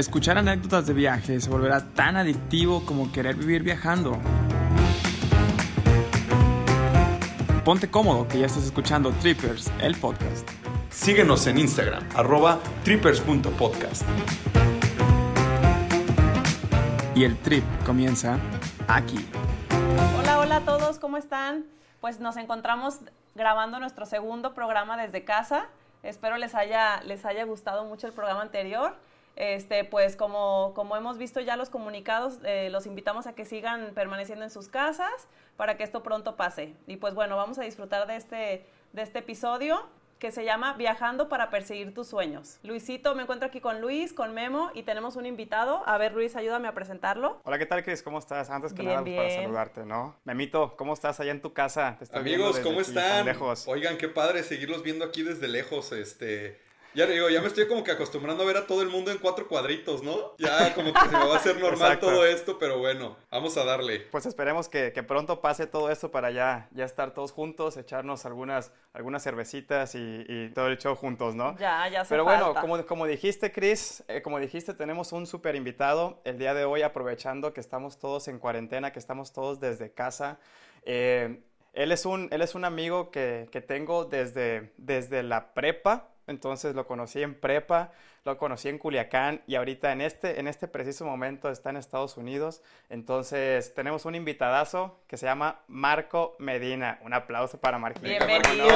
Escuchar anécdotas de viaje se volverá tan adictivo como querer vivir viajando. Ponte cómodo que ya estás escuchando Trippers, el podcast. Síguenos en Instagram, arroba trippers.podcast. Y el trip comienza aquí. Hola, hola a todos, ¿cómo están? Pues nos encontramos grabando nuestro segundo programa desde casa. Espero les haya, les haya gustado mucho el programa anterior. Este, pues como, como hemos visto ya los comunicados, eh, los invitamos a que sigan permaneciendo en sus casas para que esto pronto pase. Y pues bueno, vamos a disfrutar de este, de este episodio que se llama Viajando para perseguir tus sueños. Luisito, me encuentro aquí con Luis, con Memo y tenemos un invitado. A ver, Luis, ayúdame a presentarlo. Hola, ¿qué tal, Cris? ¿Cómo estás? Antes que Bien, nada, pues, para saludarte, ¿no? Memito, ¿cómo estás allá en tu casa? Te estoy viendo Amigos, desde ¿cómo están? lejos. Oigan, qué padre seguirlos viendo aquí desde lejos, este... Ya digo, ya me estoy como que acostumbrando a ver a todo el mundo en cuatro cuadritos, ¿no? Ya como que se me va a hacer normal Exacto. todo esto, pero bueno, vamos a darle. Pues esperemos que, que pronto pase todo esto para ya, ya estar todos juntos, echarnos algunas, algunas cervecitas y, y todo el show juntos, ¿no? Ya, ya se Pero bueno, falta. como, como dijiste, Chris, eh, como dijiste, tenemos un súper invitado el día de hoy, aprovechando que estamos todos en cuarentena, que estamos todos desde casa. Eh, él, es un, él es un amigo que, que tengo desde, desde la prepa, entonces lo conocí en prepa, lo conocí en Culiacán y ahorita en este, en este preciso momento está en Estados Unidos. Entonces tenemos un invitadazo que se llama Marco Medina. Un aplauso para Marquito. Bienvenido.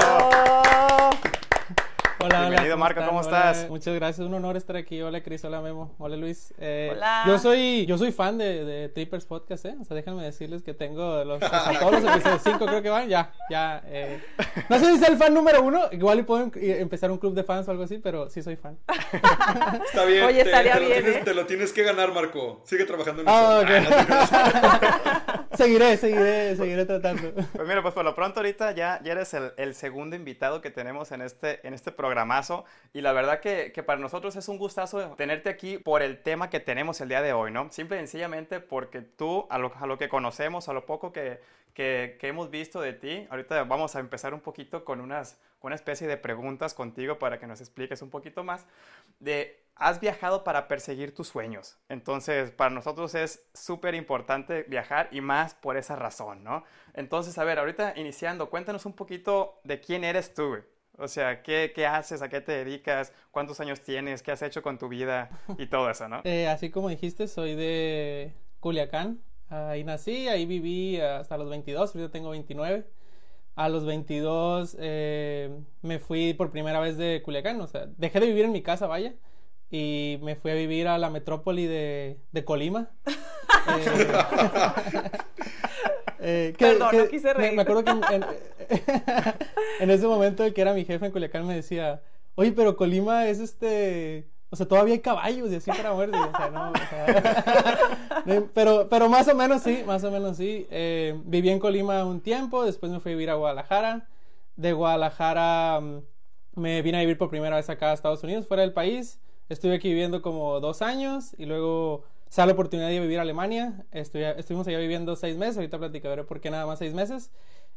Hola, Bienvenido, hola, Marco, ¿cómo Hola, estás? Muchas gracias, un honor estar aquí. Hola, Cris, hola, Memo, hola, Luis. Eh, Hola. Yo soy, yo soy fan de, de Trippers Podcast, ¿eh? O sea, déjenme decirles que tengo los, o sea, todos los episodios, cinco creo que van, ya, ya. eh. No sé si soy el fan número uno, igual y puedo em- empezar un club de fans o algo así, pero sí soy fan. Está bien, Oye, te, estaría te lo bien, tienes, ¿eh? te lo tienes que ganar, Marco. Sigue trabajando en Ah, eso. ok. Ah, no seguiré, seguiré, seguiré tratando. Pues mira, pues por lo pronto ahorita ya, ya eres el, el segundo invitado que tenemos en este, en este y la verdad que, para nosotros es un gustazo tenerte aquí por el tema que tenemos el día de hoy, ¿no? Simple y sencillamente porque tú, a lo, que conocemos, a lo poco que, hemos visto de ti, ahorita vamos a empezar un poquito con una especie de preguntas contigo para que nos expliques un poquito más de... Has viajado para perseguir tus sueños. Entonces, para nosotros es súper importante viajar y más por esa razón, ¿no? Entonces, a ver, ahorita iniciando, cuéntanos un poquito de quién eres tú. O sea, ¿qué, qué haces? ¿A qué te dedicas? ¿Cuántos años tienes? ¿Qué has hecho con tu vida? Y todo eso, ¿no? Eh, así como dijiste, soy de Culiacán. Ahí nací, ahí viví hasta los 22, ahorita tengo 29. A los 22 eh, me fui por primera vez de Culiacán, o sea, dejé de vivir en mi casa, vaya, y me fui a vivir a la metrópoli de, de Colima. Eh, eh, que- Perdón, que no quise reír. Me, acuerdo que en, ese momento el que era mi jefe en Culiacán me decía, oye, pero Colima es este, o sea, todavía hay caballos y así para. Y, o sea, no, o sea, pero, pero más o menos sí, más o menos sí. Eh, viví en Colima un tiempo, después me fui a vivir a Guadalajara. De Guadalajara mm, me vine a vivir por primera vez acá a Estados Unidos, fuera del país. Estuve aquí viviendo como dos años y luego se da la oportunidad de vivir a Alemania. Estuve- estuvimos allá viviendo seis meses, ahorita platicaré por qué nada más seis meses.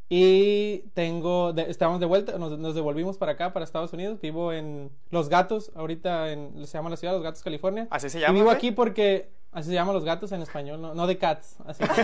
Y tengo, de- estamos de vuelta, nos, nos devolvimos para acá, para Estados Unidos. Vivo en Los Gatos, ahorita en, se llama la ciudad, Los Gatos, California. ¿Así se Y llama? vivo güey? aquí porque así se llaman los gatos en español, no, no de cats. así.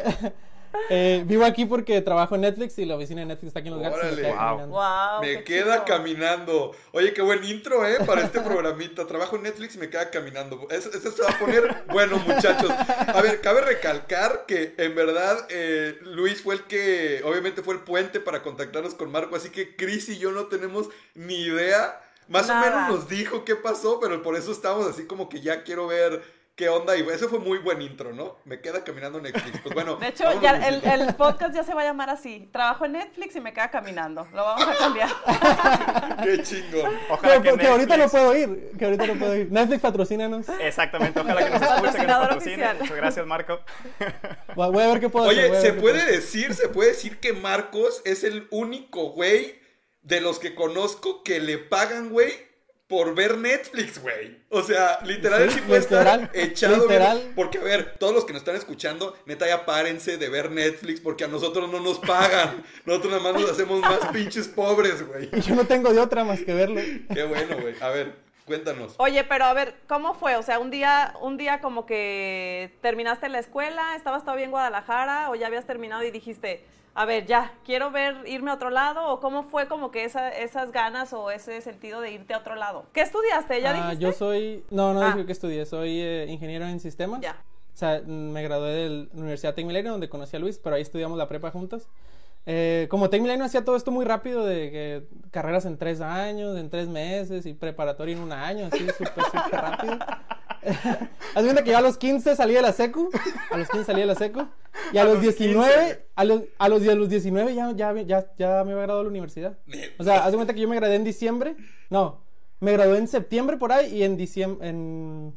Eh, vivo aquí porque trabajo en Netflix y la oficina de Netflix está aquí en los gatos. y me Órale. quedé Wow. caminando. Wow, Me queda caminando. Oye, qué buen intro, ¿eh? Para este programita. Trabajo en Netflix y me queda caminando. Eso, eso se va a poner bueno, muchachos. A ver, cabe recalcar que en verdad eh, Luis fue el que, obviamente, fue el puente para contactarnos con Marco. Así que Chris y yo no tenemos ni idea. Más o menos nos dijo qué pasó, pero por eso estamos así como que ya quiero ver qué onda. Y eso fue muy buen intro, ¿no? Me queda caminando Netflix. Pues bueno. De hecho, ya el, podcast ya se va a llamar así. Trabajo en Netflix y me queda caminando. Lo vamos a cambiar. Qué chingón. Ojalá Pero, que ahorita no puedo ir, que ahorita no puedo ir. Netflix patrocínanos. Exactamente, ojalá que nos escuche, que nos patrocine. oficial. Muchas gracias, Marco. Voy a ver qué puedo hacer. Oye, voy a ¿se puede puedo hacer. decir, se puede decir que Marcos es el único güey de los que conozco que le pagan, güey, por ver Netflix, güey? O sea, literal, Sí, puede literal, estar echado. literal. porque, a ver, todos los que nos están escuchando, neta, ya párense de ver Netflix porque a nosotros no nos pagan. Nosotros nada más nos hacemos más pinches pobres, güey. Y yo no tengo de otra más que verlo. Qué bueno, güey. A ver, Cuéntanos. Oye, pero a ver, ¿cómo fue? O sea, un día, un día como que terminaste la escuela, estabas todavía en Guadalajara o ya habías terminado y dijiste, a ver, ya, quiero ver, irme a otro lado o cómo fue como que esa, esas ganas o ese sentido de irte a otro lado. ¿Qué estudiaste? ¿Ya Ah, dijiste? yo soy, no, no Ah. dije que estudié, soy eh, ingeniero en sistemas. Ya. O sea, me gradué de la Universidad Tec Milenio, donde conocí a Luis, pero ahí estudiamos la prepa juntos. Eh, como Tec Milenio hacía todo esto muy rápido, de que carreras en tres años, en tres meses, y preparatoria en un año, así, súper, súper rápido. Haz cuenta que yo a los 15 salí de la secu, a los 15 salí de la secu, y a, A los los 19, 15. a los, a los, a los 19 ya, ya, ya, ya me había graduado de la universidad. O sea, haz cuenta que yo me gradué en diciembre, no, me gradué en septiembre por ahí, y en diciembre, en,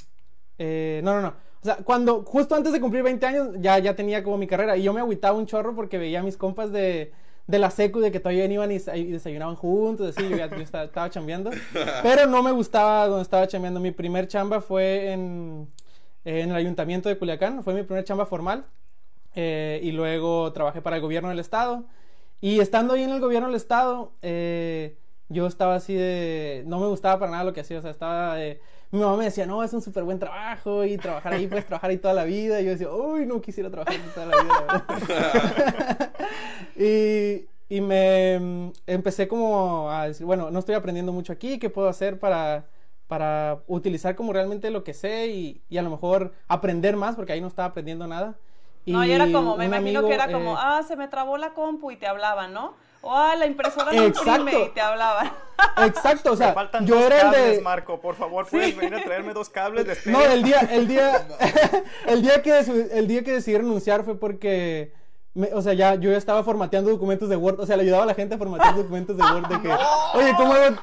eh, no, no, no. O sea, cuando, justo antes de cumplir 20 años, ya, ya tenía como mi carrera. Y yo me agüitaba un chorro porque veía a mis compas de, de la secu, de que todavía iban y, y desayunaban juntos, así, yo ya yo estaba, estaba chambeando. Pero no me gustaba donde estaba chambeando. Mi primer chamba fue en, en el ayuntamiento de Culiacán, fue mi primer chamba formal. Eh, y luego trabajé para el gobierno del estado. Y estando ahí en el gobierno del estado, eh, yo estaba así de... No me gustaba para nada lo que hacía, o sea, estaba de... Mi mamá me decía, no, es un súper buen trabajo y trabajar ahí, puedes trabajar ahí toda la vida. Y yo decía, uy, no quisiera trabajar ahí toda la vida, la y, y me mm, empecé como a decir, bueno, no estoy aprendiendo mucho aquí, ¿qué puedo hacer para, para utilizar como realmente lo que sé y, y a lo mejor aprender más? Porque ahí no estaba aprendiendo nada. No, y era como, me imagino amigo, que era como, eh, ah, se me trabó la compu y te hablaban, ¿no? O, ah, la impresora no imprime y te hablaban. Exacto, o Me sea, faltan yo dos era el cables, de... Marco. Por favor, ¿puedes venir a traerme dos cables de No, el día, el día, el día que, el día que decidí renunciar fue porque, me- o sea, ya, yo ya estaba formateando documentos de Word, o sea, le ayudaba a la gente a formatear documentos de Word de que, oye, ¿cómo hago,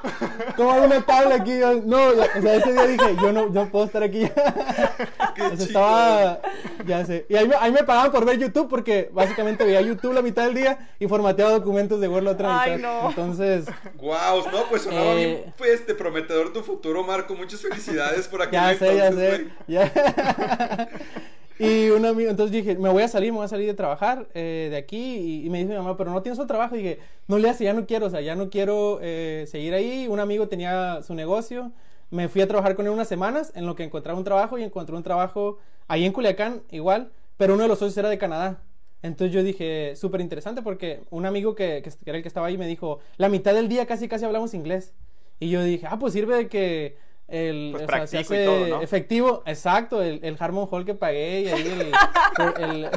cómo hago una tabla aquí? Yo, no, ya- o sea, ese día dije, yo no, yo no puedo estar aquí. Qué O sea, estaba, ya sé, y ahí me, ahí me pagaban por ver YouTube porque básicamente veía YouTube la mitad del día y formateaba documentos de Word la otra Ay, mitad. no. Entonces, Guau, no, pues sonaba Eh. bien pues, este, prometedor tu futuro, Marco. Muchas felicidades por aquel Ya sé, ya sé. ya. y un amigo, entonces dije, me voy a salir, me voy a salir de trabajar eh, de aquí. Y, me dice mi mamá, pero no tienes otro trabajo. Y dije, no le hace, ya no quiero, o sea, ya no quiero eh, seguir ahí. Un amigo tenía su negocio. Me fui a trabajar con él unas semanas en lo que encontraba un trabajo y encontré un trabajo ahí en Culiacán, igual, pero uno de los socios era de Canadá. Entonces yo dije, súper interesante porque un amigo que, que era el que estaba ahí me dijo, la mitad del día casi casi hablamos inglés. Y yo dije, ah, pues sirve de que el, Pues o sea, se hace todo, ¿no? efectivo, exacto, el, el Harmon Hall que pagué y ahí el, el-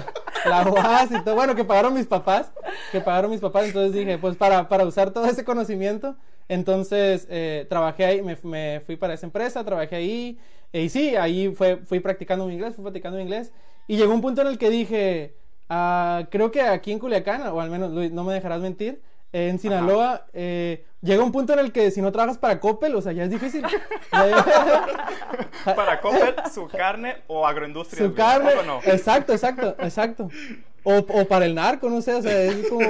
la UAS y todo, bueno, que pagaron mis papás, que pagaron mis papás, entonces dije, pues para, para usar todo ese conocimiento, entonces eh, trabajé ahí, me, me fui para esa empresa, trabajé ahí, eh, y sí, ahí fue, fui practicando mi inglés, fui practicando mi inglés, y llegó un punto en el que dije, ah, creo que aquí en Culiacán, o al menos Luis, no me dejarás mentir, en Sinaloa, eh, llega un punto en el que si no trabajas para Coppel, o sea, ya es difícil. Para Coppel, su carne o agroindustria. su carne. ¿O no? Exacto, exacto, exacto. O, o para el narco, no sé, o sea, es como.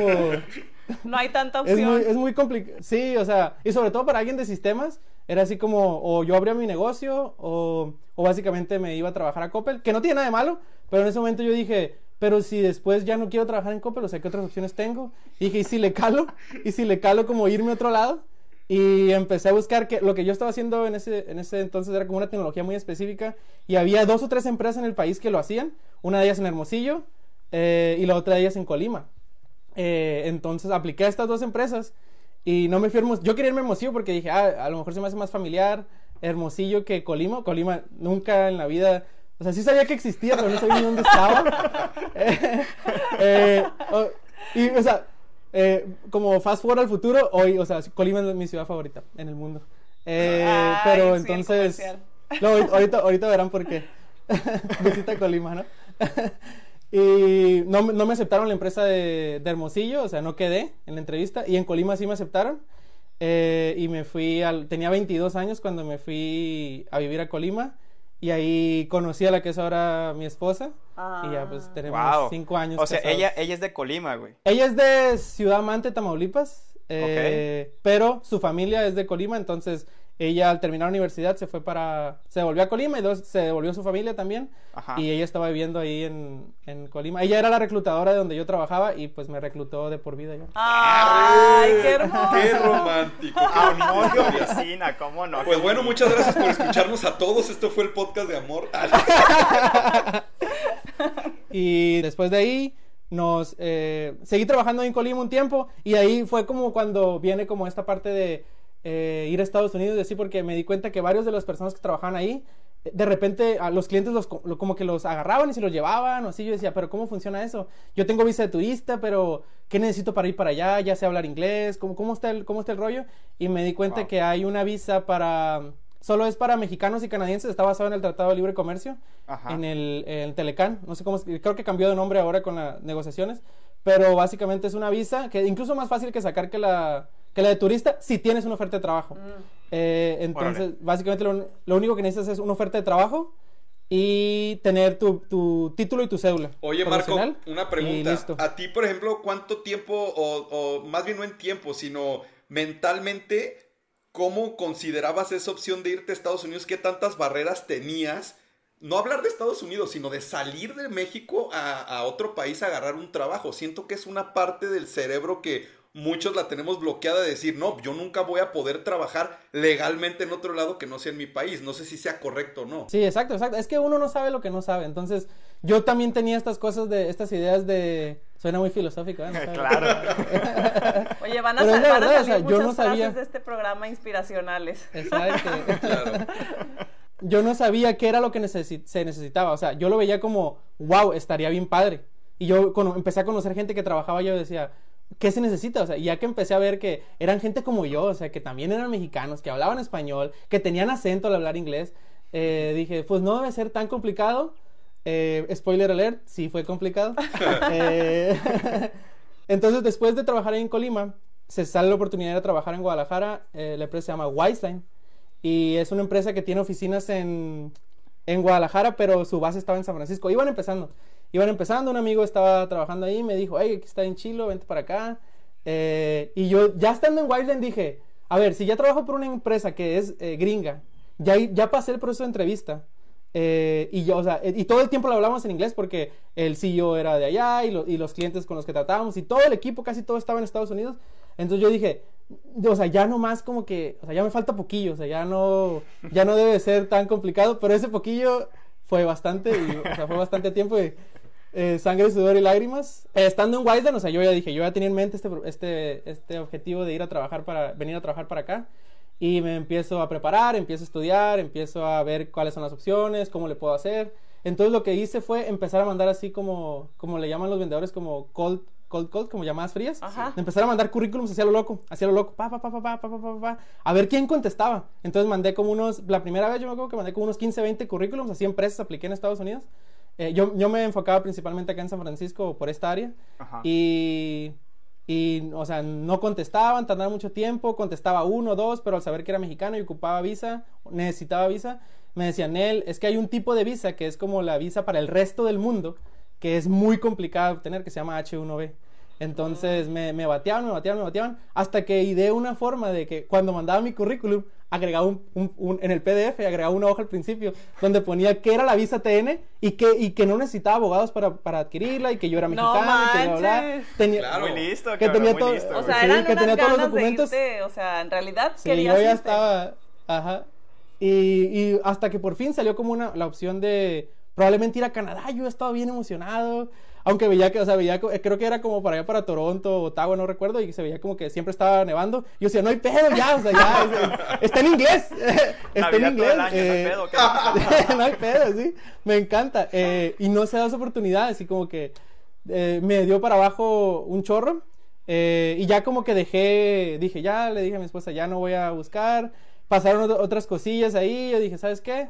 No hay tanta Es opción. muy, es muy complicado. Sí, o sea, y sobre todo para alguien de sistemas, era así como, o yo abría mi negocio, o, o básicamente me iba a trabajar a Coppel, que no tiene nada de malo, pero en ese momento yo dije, pero si después ya no quiero trabajar en Coppel, o sea, ¿qué otras opciones tengo? Y dije, ¿y si le calo? ¿Y si le calo como irme a otro lado? Y empecé a buscar que lo que yo estaba haciendo en ese, en ese entonces era como una tecnología muy específica y había dos o tres empresas en el país que lo hacían, una de ellas en Hermosillo eh, y la otra de ellas en Colima. Eh, entonces apliqué a estas dos empresas y no me fui a Hermosillo. Yo quería irme a Hermosillo porque dije, ah, a lo mejor se me hace más familiar Hermosillo que Colima. Colima nunca en la vida, o sea, sí sabía que existía, pero no sabía ni dónde estaba. Eh, eh, o- y, o sea, eh, como fast forward al futuro, hoy, o sea, Colima es mi ciudad favorita en el mundo. Eh, Ay, pero sí, entonces, no, ahorita- ahorita, verán por qué. Visita Colima, ¿no? y no, me- no me aceptaron la empresa de, de Hermosillo, o sea, no quedé en la entrevista. Y en Colima sí me aceptaron. Eh, y me fui al. Tenía 22 años cuando me fui a vivir a Colima. Y ahí conocí a la que es ahora mi esposa. Y ya pues tenemos Wow. 5 años. O sea, casados. ella, ella es de Colima, güey. Ella es de Ciudad Mante, Tamaulipas, eh, pero su familia es de Colima, entonces ella al terminar la universidad se fue para, se devolvió a Colima y luego se devolvió su familia también Ajá. y ella estaba viviendo ahí en, en Colima. Ella era la reclutadora de donde yo trabajaba y pues me reclutó de por vida ya. Ay, qué hermoso. Qué romántico. qué bonita Amor de historia. oficina, ¿cómo no? Pues bueno, bonito. muchas gracias por escucharnos a todos. Esto fue el podcast de amor. Y después de ahí nos eh, seguí trabajando en Colima un tiempo y ahí fue como cuando viene como esta parte de eh, ir a Estados Unidos y así porque me di cuenta que varios de las personas que trabajaban ahí eh, de repente a los clientes los, lo- como que los agarraban y se los llevaban o así. Yo decía pero cómo funciona eso yo tengo visa de turista pero qué necesito para ir para allá ya sé hablar inglés cómo, cómo está el cómo está el rollo y me di cuenta Wow. que hay una visa para solo es para mexicanos y canadienses está basado en el Tratado de Libre Comercio Ajá. en el, el Telecán, no sé cómo, creo que cambió de nombre ahora con las negociaciones, pero básicamente es una visa que incluso más fácil que sacar que la, que la de turista si tienes una oferta de trabajo. Eh, entonces, Órale. básicamente lo, lo único que necesitas es una oferta de trabajo y tener tu, tu título y tu cédula. Oye, Marco, una pregunta. listo. A ti, por ejemplo, ¿cuánto tiempo, o, o más bien no en tiempo, sino mentalmente, cómo considerabas esa opción de irte a Estados Unidos? ¿Qué tantas barreras tenías? No hablar de Estados Unidos, sino de salir de México a, a otro país a agarrar un trabajo. Siento que es una parte del cerebro que muchos la tenemos bloqueada de decir, no, yo nunca voy a poder trabajar legalmente en otro lado que no sea en mi país. No sé si sea correcto o no. Sí, exacto, exacto. Es que uno no sabe lo que no sabe. Entonces, yo también tenía estas cosas de, estas ideas de... Suena muy filosófico, ¿eh? No. Claro. Oye, van a, sal- la van a verdad, o salir sea, yo muchas no sabía. frases de este programa inspiracionales. Exacto. Claro. yo no sabía qué era lo que necesi- se necesitaba. O sea, yo lo veía como, wow, estaría bien padre. Y yo cuando empecé a conocer gente que trabajaba, yo decía, ¿qué se necesita? O sea, ya que empecé a ver que eran gente como yo, o sea, que también eran mexicanos, que hablaban español, que tenían acento al hablar inglés, eh, dije, pues no debe ser tan complicado. Eh, spoiler alert, sí fue complicado. Eh, entonces, después de trabajar en Colima, se sale la oportunidad de trabajar en Guadalajara. eh, la empresa se llama Wiseline. Y es una empresa que tiene oficinas en, en Guadalajara, pero su base estaba en San Francisco. Iban empezando. Iban empezando, un amigo estaba trabajando ahí, me dijo, hey, aquí está en Chilo, vente para acá. Eh, y yo, ya estando en Wiseline, dije, a ver, si ya trabajo por una empresa que es eh, gringa, ya, ya pasé el proceso de entrevista. eh, y yo, o sea, y todo el tiempo lo hablamos en inglés porque el CEO era de allá y, lo- y los clientes con los que tratábamos y todo el equipo, casi todo estaba en Estados Unidos. Entonces yo dije, o sea, ya no más como que, o sea, ya me falta poquillo, o sea, ya no, ya no debe ser tan complicado, pero ese poquillo fue bastante, y, o sea, fue bastante tiempo de eh, sangre, sudor y lágrimas. Eh, estando en Wiseland, o sea, yo ya dije, yo ya tenía en mente este, este, este objetivo de ir a trabajar para, venir a trabajar para acá. Y me empiezo a preparar, empiezo a estudiar, empiezo a ver cuáles son las opciones, cómo le puedo hacer. Entonces lo que hice fue empezar a mandar así como, como le llaman los vendedores, como cold, cold, cold, como llamadas frías. Ajá. De empezar a mandar currículums hacia lo loco, hacia lo loco, pa, pa, pa, pa, pa, pa, pa, pa, pa, a ver quién contestaba. Entonces mandé como unos, la primera vez yo me acuerdo que mandé como unos 15, 20 currículums, así empresas apliqué en Estados Unidos. Eh, yo, yo me enfocaba principalmente acá en San Francisco por esta área. Ajá. Y, y, o sea, no contestaban, tardaban mucho tiempo, contestaba uno, dos, pero al saber que era mexicano y ocupaba visa, necesitaba visa, me decían, él, es que hay un tipo de visa que es como la visa para el resto del mundo, que es muy complicado de obtener, que se llama H1B. Entonces me, me bateaban, me bateaban, me bateaban, hasta que ideé una forma de que cuando mandaba mi currículum, agregaba un, un- un- en el PDF, agregaba una hoja al principio, donde ponía que era la visa TN y que, y que no necesitaba abogados para, para adquirirla y que yo era No mexicano y que bla, bla, bla. manches. Tenía, Claro. Muy listo, Que cabrón, tenía muy todo- listo. O sea, Sí, eran que unas tenía todos los documentos. de irte, o sea, en realidad Sí, yo ya irte. estaba, ajá. Y, y hasta que por fin salió como una, la opción de probablemente ir a Canadá, yo estaba bien emocionado. Aunque veía que, o sea, veía, eh, creo que era como para allá para Toronto, Ottawa, no recuerdo, y se veía como que siempre estaba nevando. Yo decía, no hay pedo ya, o sea, ya, es- es- está en inglés. está en inglés. no hay eh, pedo, ¿qué? no hay pedo, sí. Me encanta. Eh, y no se da esa oportunidad, así como que eh, me dio para abajo un chorro. y ya como que dejé, dije, ya le dije a mi esposa, ya no voy a buscar. Pasaron ot- otras cosillas ahí. Yo dije, ¿sabes qué?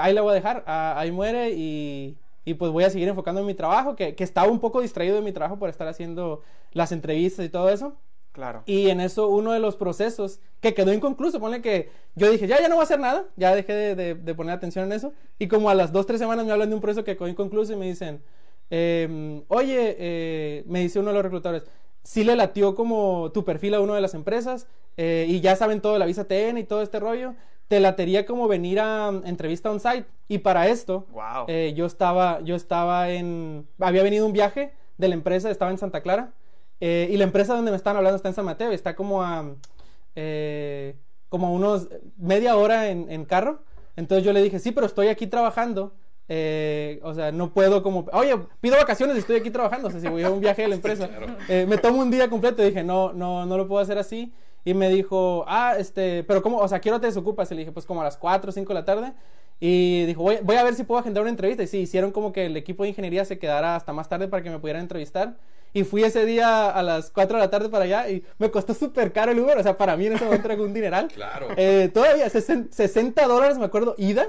Ahí la voy a dejar, ah, ahí muere y, y pues voy a seguir enfocando en mi trabajo, que, que estaba un poco distraído de mi trabajo por estar haciendo las entrevistas y todo eso. Claro. Y en eso uno de los procesos que quedó inconcluso, ponle que yo dije, ya, ya no voy a hacer nada, ya dejé de, de- de poner atención en eso. Y como a las dos, tres semanas me hablan de un proceso que quedó inconcluso y me dicen, em, oye, eh, me dice uno de los reclutadores, sí le latió como tu perfil a una de las empresas eh, y ya saben todo de la visa TN y todo este rollo, te latería como venir a um, entrevista on-site. Y para esto, Wow. eh, yo estaba, yo estaba en, había venido un viaje de la empresa, estaba en Santa Clara. eh, y la empresa donde me están hablando está en San Mateo y está como a, eh, como a unos media hora en, en carro. Entonces yo le dije, sí, pero estoy aquí trabajando. o sea, no puedo como, oye, pido vacaciones y estoy aquí trabajando. O sea, si voy a un viaje de la empresa, me tomo un día completo. Y dije, no, no, no lo puedo hacer así. Y me dijo, ah, este, pero ¿cómo? O sea, ¿qué hora te desocupas? Y le dije, pues como a las 4 o 5 de la tarde. Y dijo, voy, voy a ver si puedo agendar una entrevista. Y sí, hicieron como que el equipo de ingeniería se quedara hasta más tarde para que me pudieran entrevistar. Y fui ese día a las 4 de la tarde para allá y me costó súper caro el Uber. O sea, para mí en ese momento era un dineral. Claro. Eh, todavía 60 60 dólares, me acuerdo, ida.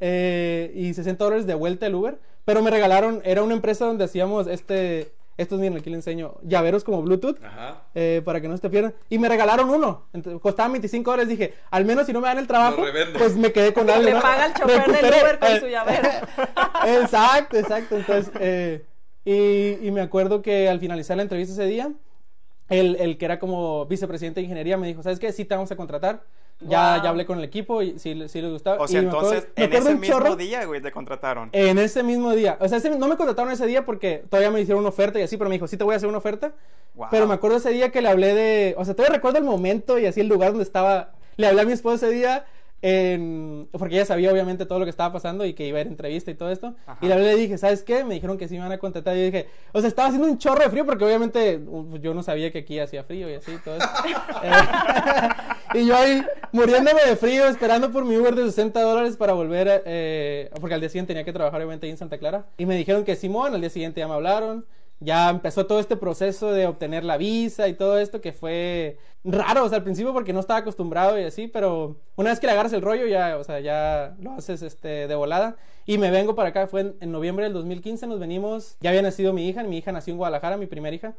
eh, y 60 dólares de vuelta el Uber. Pero me regalaron, era una empresa donde hacíamos este, estos, miren, aquí les enseño, llaveros como Bluetooth. Ajá. eh, para que no se te pierdan. Y me regalaron uno. Entonces, costaban 25 dólares. Dije, al menos si no me dan el trabajo, pues me quedé con algo. Le ¿no? paga el chofer del Uber con eh, su llavero. exacto, exacto. Entonces, eh, y, y me acuerdo que al finalizar la entrevista ese día, el, el que era como vicepresidente de ingeniería me dijo, ¿sabes qué? Sí te vamos a contratar. Ya, Wow. ya hablé con el equipo y sí, sí les gustaba. O sea, Y acuerdo- entonces, en ese mismo chorro- día, güey, te contrataron. En ese mismo día. O sea, ese- no me contrataron ese día porque todavía me hicieron una oferta y así, pero me dijo, sí te voy a hacer una oferta. Wow. Pero me acuerdo ese día que le hablé de. O sea, todavía recuerdo el momento y así el lugar donde estaba. Le hablé a mi esposa ese día. En- porque ella sabía obviamente todo lo que estaba pasando y que iba a ir a entrevista y todo esto. Ajá. Y hablé y le dije, ¿sabes qué? Me dijeron que sí me van a contratar. Y yo dije, o sea, estaba haciendo un chorro de frío porque obviamente uh, yo no sabía que aquí hacía frío y así todo eso. Eh, y yo ahí muriéndome de frío, esperando por mi Uber de 60 dólares para volver, eh, porque al día siguiente tenía que trabajar obviamente ahí en Santa Clara. Y me dijeron que Simón, al día siguiente ya me hablaron. Ya empezó todo este proceso de obtener la visa y todo esto que fue raro, o sea, al principio porque no estaba acostumbrado y así, pero una vez que le agarras el rollo ya, o sea, ya lo haces este, de volada. Y me vengo para acá, fue en, en noviembre del 2015, nos venimos, ya había nacido mi hija, mi hija nació en Guadalajara, mi primera hija.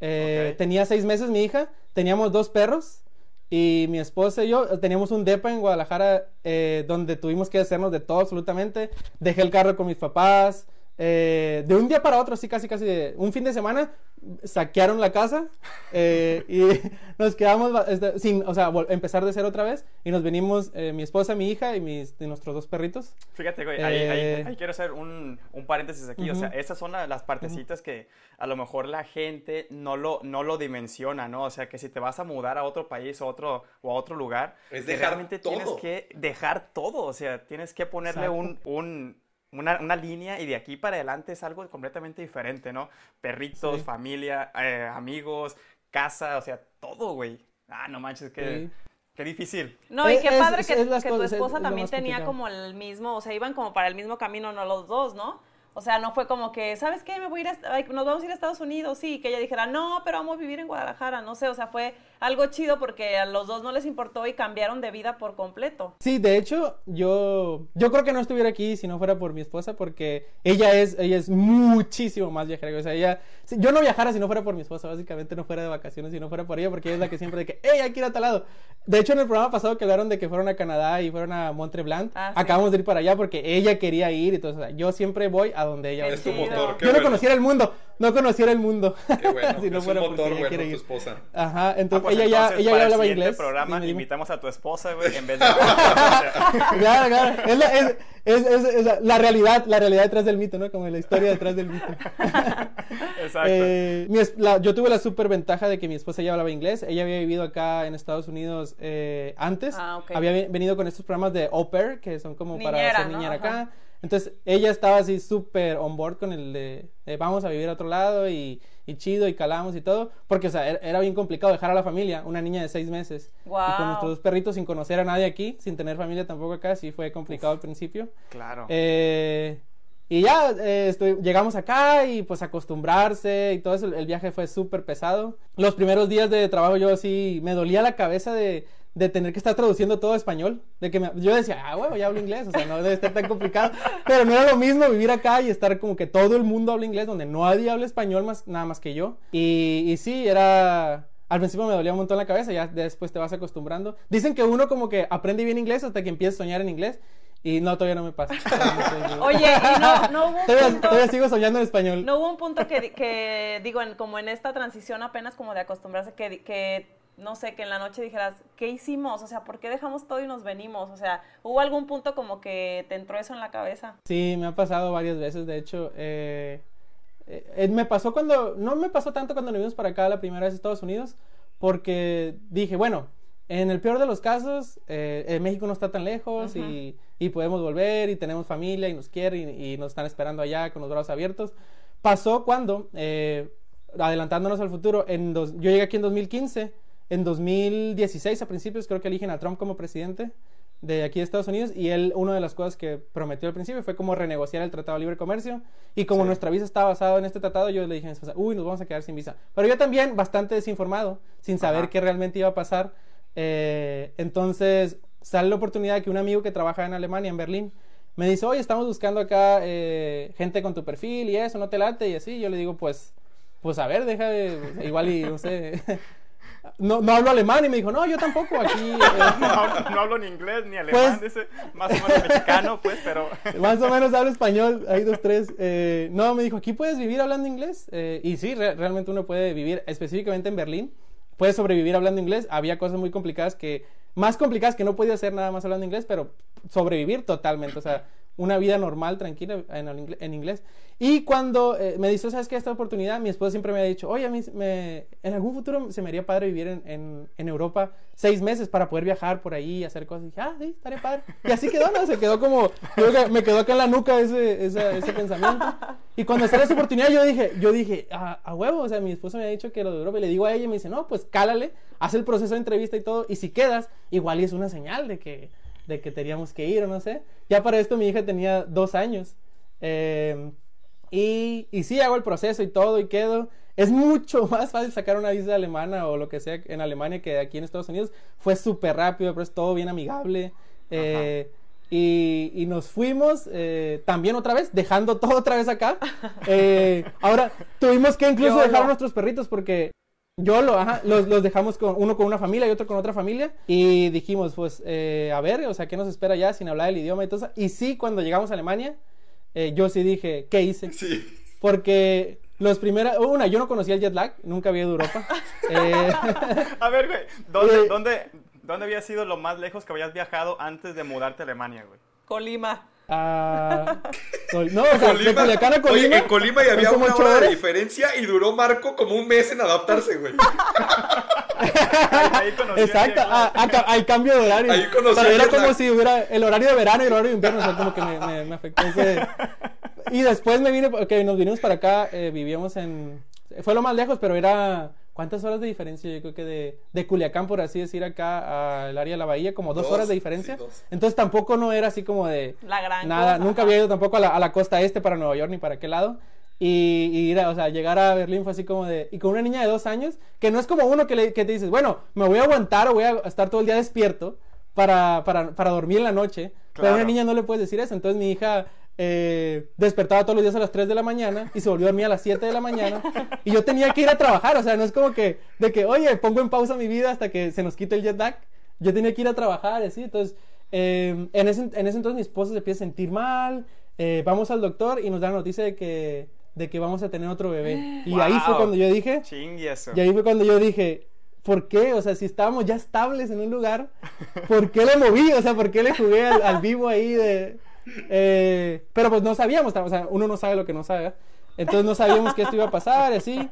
Eh. Tenía seis meses mi hija, teníamos dos perros. Y mi esposa y yo teníamos un depa en Guadalajara eh, donde tuvimos que hacernos de todo absolutamente. Dejé el carro con mis papás. Eh, de un día para otro, así casi casi de un fin de semana, saquearon la casa eh, y nos quedamos este, sin, o sea, empezar de cero otra vez y nos venimos eh, mi esposa, mi hija y, mis, y nuestros dos perritos. Fíjate, güey, ahí, ahí- Eh, ahí quiero hacer un, un paréntesis aquí. O sea, esas son la- las partecitas que a lo mejor la gente no lo, no lo dimensiona, ¿no? O sea, que si te vas a mudar a otro país o, otro, o a otro lugar, Es dejar realmente tienes todo. que dejar todo. O sea, tienes que ponerle Exacto. un, un- una, una línea y de aquí para adelante es algo completamente diferente, ¿no? Perritos, Sí. familia, eh, amigos, casa, o sea, todo, güey. Ah, no manches, qué, Sí. qué difícil. No, y qué es- padre es- que, es que tu esposa también tenía complicado. como el mismo, o sea, iban como para el mismo camino, no los dos, ¿no? O sea, no fue como que, ¿sabes qué? Me voy a ir a, ay, nos vamos a ir a Estados Unidos, sí, que ella dijera, no, pero vamos a vivir en Guadalajara, no sé, o sea, fue algo chido porque a los dos no les importó y cambiaron de vida por completo. Sí, de hecho, yo, yo creo que no estuviera aquí si no fuera por mi esposa, porque ella es, ella es muchísimo más viajera. O sea, ella, si- yo no viajara si no fuera por mi esposa, básicamente no fuera de vacaciones si no fuera por ella, porque ella es la que siempre de que, hey, hay que ir a tal lado. De hecho, en el programa pasado que hablaron de que fueron a Canadá y fueron a Montreblanc, Ah, sí. acabamos de ir para allá porque ella quería ir y todo eso. O sea, yo siempre voy a donde ella va. Es tu motor. Qué Yo no bueno. conociera el mundo, no conociera el mundo. Qué bueno. si no es fuera un motor tu esposa. Ajá, Ah, entonces pues ella ya, ella ya hablaba inglés. programa Dime, dime. invitamos a tu esposa, güey, en vez de... Claro, claro. Es la, es, es- es- es la realidad, la realidad detrás del mito, ¿no? Como la historia detrás del mito. Exacto. Eh, mi es- la- yo tuve la super ventaja de que mi esposa ya hablaba inglés. Ella había vivido acá en Estados Unidos eh, antes. Ah, ok. Había ve- venido con estos programas de au pair, que son como para Niñera, ser ¿no? niñera Ajá. Entonces, ella estaba así súper on board con el de eh, vamos a vivir a otro lado y, y chido y calamos y todo. Porque, o sea, era, era bien complicado dejar a la familia, una niña de seis meses. Y con nuestros dos perritos sin conocer a nadie aquí, sin tener familia tampoco acá, sí fue complicado al principio. Claro. Eh, y ya eh, estoy- llegamos acá y pues acostumbrarse y todo eso, el viaje fue súper pesado. Los primeros días de trabajo yo sí me dolía la cabeza de, de tener que estar traduciendo todo a español. De que me- yo decía, ah, bueno, ya hablo inglés, o sea, no debe estar tan complicado. Pero no era lo mismo vivir acá y estar como que todo el mundo habla inglés, donde nadie habla español más, nada más que yo. Y, y sí, era... Al principio me dolía un montón la cabeza, ya después te vas acostumbrando. Dicen que uno como que aprende bien inglés hasta que empieza a soñar en inglés. Y no, todavía no me pasa. Oye, y no, no hubo un Todavía, punto... todavía sigo soñando en español. No hubo un punto que, que digo, en, como en esta transición apenas como de acostumbrarse, que, que, no sé, que en la noche dijeras, ¿qué hicimos? O sea, ¿por qué dejamos todo y nos venimos? O sea, ¿hubo algún punto como que te entró eso en la cabeza? Sí, me ha pasado varias veces, de hecho. eh, eh, me pasó cuando, no me pasó tanto cuando nos vimos para acá la primera vez a Estados Unidos, porque dije, bueno, en el peor de los casos, eh, México no está tan lejos y, y, podemos volver y tenemos familia y nos quieren y, nos están esperando allá con los brazos abiertos. Pasó cuando, eh, adelantándonos al futuro, en dos, yo llegué aquí en 2015, en 2016 a principios creo que eligen a Trump como presidente de aquí de Estados Unidos y él, una de las cosas que prometió al principio fue como renegociar el Tratado de Libre Comercio y como nuestra visa está basada en este tratado, yo le dije uy, nos vamos a quedar sin visa. Pero yo también bastante desinformado, sin saber qué realmente iba a pasar. Eh, entonces sale la oportunidad de que un amigo que trabaja en Alemania, en Berlín, me dice, oye, estamos buscando acá eh, gente con tu perfil y eso, no te late y así. Yo le digo, pues, pues a ver, deja de, igual y no sé. no, no hablo alemán y me dijo, no, yo tampoco aquí. Eh". no, hablo, ni inglés ni alemán, pues dice, más o menos mexicano, pues, pero. más o menos hablo español, hay dos, tres. Eh, no, me dijo, aquí puedes vivir hablando inglés. Eh, y sí, realmente uno puede vivir, específicamente en Berlín, puede sobrevivir hablando inglés. Había cosas muy complicadas que, más complicadas que no podía hacer nada más hablando inglés, pero sobrevivir totalmente. O sea, una vida normal, tranquila en, inglés. Y cuando eh, me dijo, ¿sabes qué? Esta oportunidad, mi esposa siempre me ha dicho, oye, a mí me, en algún futuro se me haría padre vivir en, en, Europa seis meses para poder viajar por ahí y hacer cosas. Y dije, ah, sí, estaría padre. Y así quedó, ¿no? Se quedó como, me quedó acá en la nuca ese, ese, pensamiento. Y cuando salió esa oportunidad, yo dije, yo dije, a, a, huevo, o sea, mi esposa me ha dicho que lo de Europa, y le digo a ella, y me dice, no, pues cálale, haz el proceso de entrevista y todo, y si quedas, igual es una señal de que de que teníamos que ir o no sé. Ya para esto mi hija tenía dos años. Eh, y, y sí, hago el proceso y todo y quedo. Es mucho más fácil sacar una visa alemana o lo que sea en Alemania que aquí en Estados Unidos. Fue súper rápido, pero es todo bien amigable. Eh, y, y, nos fuimos eh, también otra vez, dejando todo otra vez acá. ahora tuvimos que incluso dejar a nuestros perritos porque yo lo, ajá, los, los, dejamos con uno con una familia y otro con otra familia y dijimos, pues, eh, a ver, o sea, ¿qué nos espera ya sin hablar el idioma y todo eso? Y sí, cuando llegamos a Alemania, eh, yo sí dije, ¿qué hice? Sí. Porque los primeros, una, yo no conocía el jet lag, nunca había ido a Europa. eh... A ver, güey, ¿dónde, dónde, ¿dónde había sido lo más lejos que habías viajado antes de mudarte a Alemania, güey? Colima. Ah, no, o sea, Colima, de Colima. Oye, en Colima ya había una hora de diferencia y duró Marco como un mes en adaptarse, güey. Exacto, ah, hay cambio de horario. Ahí conocí era como si hubiera el horario de verano y el horario de invierno, o sea, como que me, me, afectó ese... Y después me vine, porque nos vinimos para acá, eh, vivíamos en... Fue lo más lejos, pero era ¿Cuántas horas de diferencia? Yo creo que de, de Culiacán, por así decir, acá al área de la bahía, como dos, horas de diferencia. Entonces tampoco no era así como de... La gran Nada, nunca había ido tampoco a la, a la, costa este para Nueva York ni para qué lado. Y, y ir o sea, llegar a Berlín fue así como de... Y con una niña de dos años, que no es como uno que, le, que te dices, bueno, me voy a aguantar o voy a estar todo el día despierto para, para, para dormir en la noche. Pero a una niña no le puedes decir eso. Entonces mi hija eh, despertaba todos los días a las 3 de la mañana y se volvió a dormir a las 7 de la mañana y yo tenía que ir a trabajar, o sea, no es como que de que, oye, pongo en pausa mi vida hasta que se nos quite el jet lag, yo tenía que ir a trabajar así, entonces, eh, en, ese, en, ese, entonces mi esposa se empieza a sentir mal, eh, vamos al doctor y nos da la noticia de que, de que vamos a tener otro bebé. Y ahí fue cuando yo dije, y ahí fue cuando yo dije, ¿por qué? O sea, si estábamos ya estables en un lugar, ¿por qué le moví? O sea, ¿por qué le jugué al vivo ahí de eh, pero pues no sabíamos, o sea, uno no sabe lo que no sabe. Entonces no sabíamos que esto iba a pasar, así.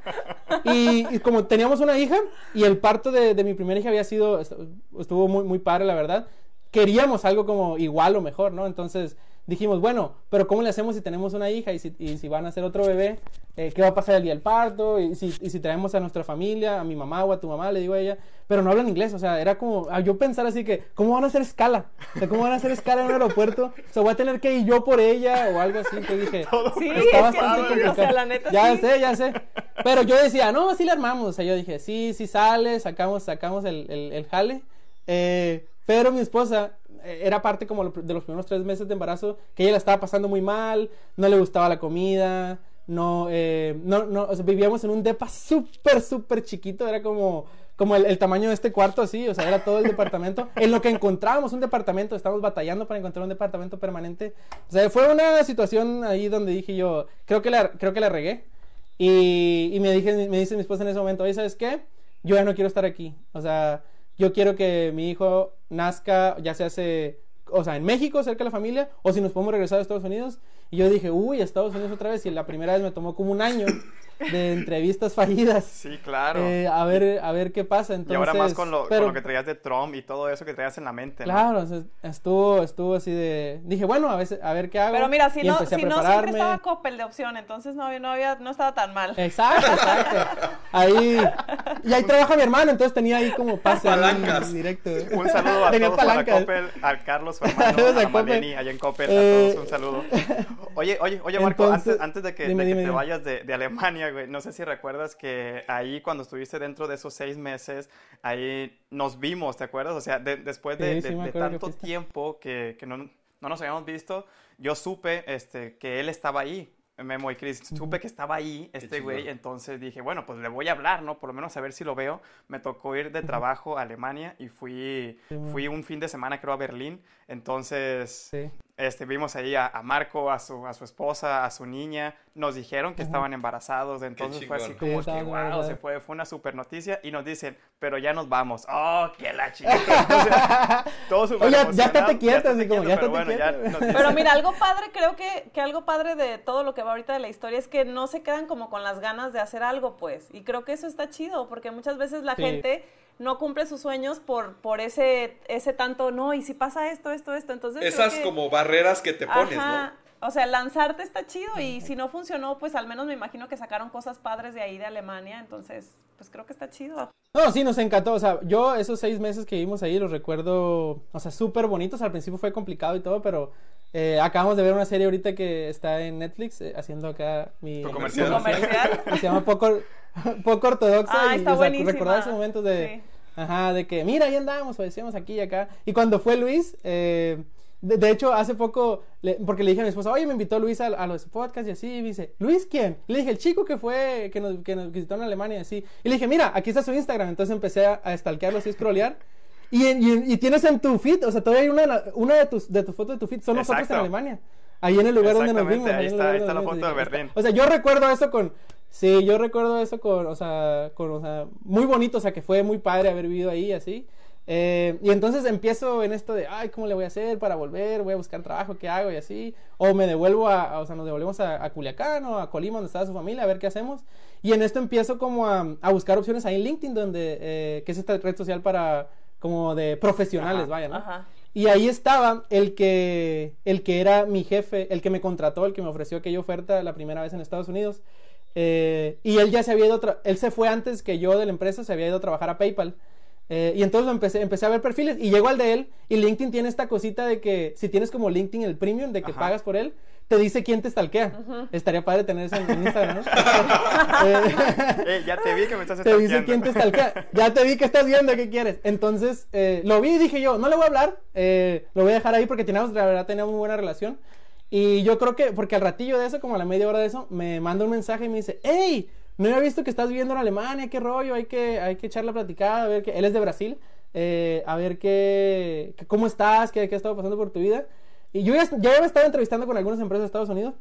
Y, como teníamos una hija, y el parto de, mi primera hija había sido, estuvo muy, muy padre, la verdad. Queríamos algo como igual o mejor, ¿no? Entonces dijimos, bueno, pero ¿cómo le hacemos si tenemos una hija y si, y si van a hacer otro bebé? Eh, ¿Qué va a pasar el día del parto? Y si, y si, traemos a nuestra familia, a mi mamá o a tu mamá, le digo a ella, pero no hablan inglés, o sea, era como, yo pensar así que, ¿cómo van a hacer escala? O sea, ¿cómo van a hacer escala en un aeropuerto? O sea, voy a tener que ir yo por ella o algo así, que dije, sí, está bastante sí, o sea, la neta Ya sé, ya sé. Pero yo decía, no, así le armamos, o sea, yo dije, sí, sí sale, sacamos, sacamos el, el, el jale. Eh, pero mi esposa eh, era parte como de los primeros tres meses de embarazo, que ella la estaba pasando muy mal, no le gustaba la comida, no, eh, no, no, vivíamos en un depa súper, súper chiquito, era como, como el, tamaño de este cuarto así, o sea, era todo el departamento. En lo que encontrábamos un departamento, estábamos batallando para encontrar un departamento permanente. O sea, fue una situación ahí donde dije yo, creo que la, creo que la regué. Y, me, dije, me dice mi esposa en ese momento, oye, ¿sabes qué? Yo ya no quiero estar aquí. O sea, yo quiero que mi hijo nazca, ya se hace, o sea, en México, cerca de la familia, o si nos podemos regresar a Estados Unidos. Y yo dije, uy, Estados Unidos otra vez. Y la primera vez me tomó como un año de entrevistas fallidas. Sí, claro. Eh, a ver, a ver qué pasa. Entonces, y ahora más con lo, pero- con lo que traías de Trump y todo eso que traías en la mente, ¿no? Claro, estuvo, estuvo así de. Dije, bueno, a veces, a ver qué hago. Pero mira, si y no, si no siempre estaba Coppel de opción, entonces no, había- no, había, no estaba tan mal. Exacto, exacto. Ahí. Y ahí trabaja mi hermano, entonces tenía ahí como pase Palancas. directo. Un saludo a Tenía todos para palancas. Coppel, al Carlos, su hermano, a a. Maleni, allá en Coppel, Eh, a todos un saludo. Oye, oye, oye, Marco, Entonces, antes, antes de que, dime, de que dime, te dime. vayas de, de Alemania, güey, no sé si recuerdas que ahí cuando estuviste dentro de esos seis meses, ahí nos vimos, ¿te acuerdas? O sea, de- después de, Sí, sí, de- que tanto fuiste. tiempo que, que no, no nos habíamos visto, yo supe este, que él estaba ahí. Memo y Chris, supe que estaba ahí este güey, entonces dije, bueno, pues le voy a hablar, ¿no? Por lo menos a ver si lo veo. Me tocó ir de trabajo a Alemania y fui, fui un fin de semana, creo, a Berlín. Entonces, Sí. Este, vimos ahí a, a Marco, a su, a su esposa, a su niña. Nos dijeron que estaban embarazados. Entonces fue así como Sí, que, wow, se fue, fue una super noticia. Y nos dicen, pero ya nos vamos. ¡Oh, qué la chingada! Todos súper Oye, ya estate quieto, así como, ya pero estate bueno, quieto. Pero mira, algo padre, creo que, que algo padre de todo lo que va ahorita de la historia es que no se quedan como con las ganas de hacer algo, pues. Y creo que eso está chido, porque muchas veces la Sí. gente no cumple sus sueños por, por ese, ese tanto, no, y si pasa esto, esto, esto. Entonces, Esas que- como barreras que te pones, Ajá. ¿no? O sea, lanzarte está chido y si no funcionó, pues al menos me imagino que sacaron cosas padres de ahí de Alemania, entonces, pues creo que está chido. No, sí, nos encantó. O sea, yo esos seis meses que vivimos ahí los recuerdo, o sea, súper bonitos. Al principio fue complicado y todo, pero eh, acabamos de ver una serie ahorita que está en Netflix, eh, haciendo acá mi Tu comercial. Comercial. que se llama Poco, Poco Ortodoxa. Ah, y, está o sea, recordar esos momentos de, Sí. ajá, de que, mira, ahí andamos, decíamos aquí y acá. Y cuando fue Luis, eh, de, de hecho, hace poco, le- porque le dije a mi esposa, oye, me invitó Luis a, a los podcasts y así, y me dice, ¿Luis quién? Le dije, el chico que fue, que nos, que nos visitó en Alemania y así. Y le dije, mira, aquí está su Instagram. Entonces empecé a, a stalkearlo así, scrollear. Y, en- y, y tienes en tu feed, o sea, todavía hay una, de la- una de, tus, de tus fotos de tu feed, son nosotros en Exacto. Alemania. Ahí en el lugar donde nos vimos. ahí está, ahí la foto de. Berlín. O sea, yo recuerdo eso con. Sí, yo recuerdo eso con, o sea, con, o sea, muy bonito, o sea, que fue muy padre haber vivido ahí, así. Eh, y entonces empiezo en esto de, ay, ¿cómo le voy a hacer para volver? Voy a buscar trabajo, ¿qué hago? Y así. O me devuelvo a, a- o sea, nos devolvemos a, a Culiacán o a Colima, donde estaba su familia, a ver qué hacemos. Y en esto empiezo como a, a buscar opciones ahí en LinkedIn, donde, eh, que es esta red social para, como de profesionales, Ajá. vaya, ¿no? Ajá. Y ahí estaba el que, el que era mi jefe, el que me contrató, el que me ofreció aquella oferta la primera vez en Estados Unidos. Eh, y él ya se había ido, él se fue antes que yo de la empresa, se había ido a trabajar a PayPal. Eh, y entonces lo empecé, empecé a ver perfiles y llegó al de él. Y LinkedIn tiene esta cosita de que si tienes como LinkedIn el premium, de que Ajá. pagas por él, te dice quién te stalkea. Estaría padre tener eso en, en Instagram, ¿no? Eh, ya te vi que me estás te dice quién te stalkea. Ya te vi que estás viendo qué quieres. Entonces, eh, lo vi y dije yo, no le voy a hablar, eh, lo voy a dejar ahí porque teníamos, la verdad, teníamos muy buena relación. Y yo creo que, porque al ratillo de eso, como a la media hora de eso, me manda un mensaje y me dice, hey, no había visto que estás viviendo en Alemania, qué rollo, hay que, hay que echar la platicada, a ver que, él es de Brasil, eh, a ver qué, cómo estás, qué, qué ha estado pasando por tu vida. Y yo ya, ya me estaba entrevistando con algunas empresas de Estados Unidos.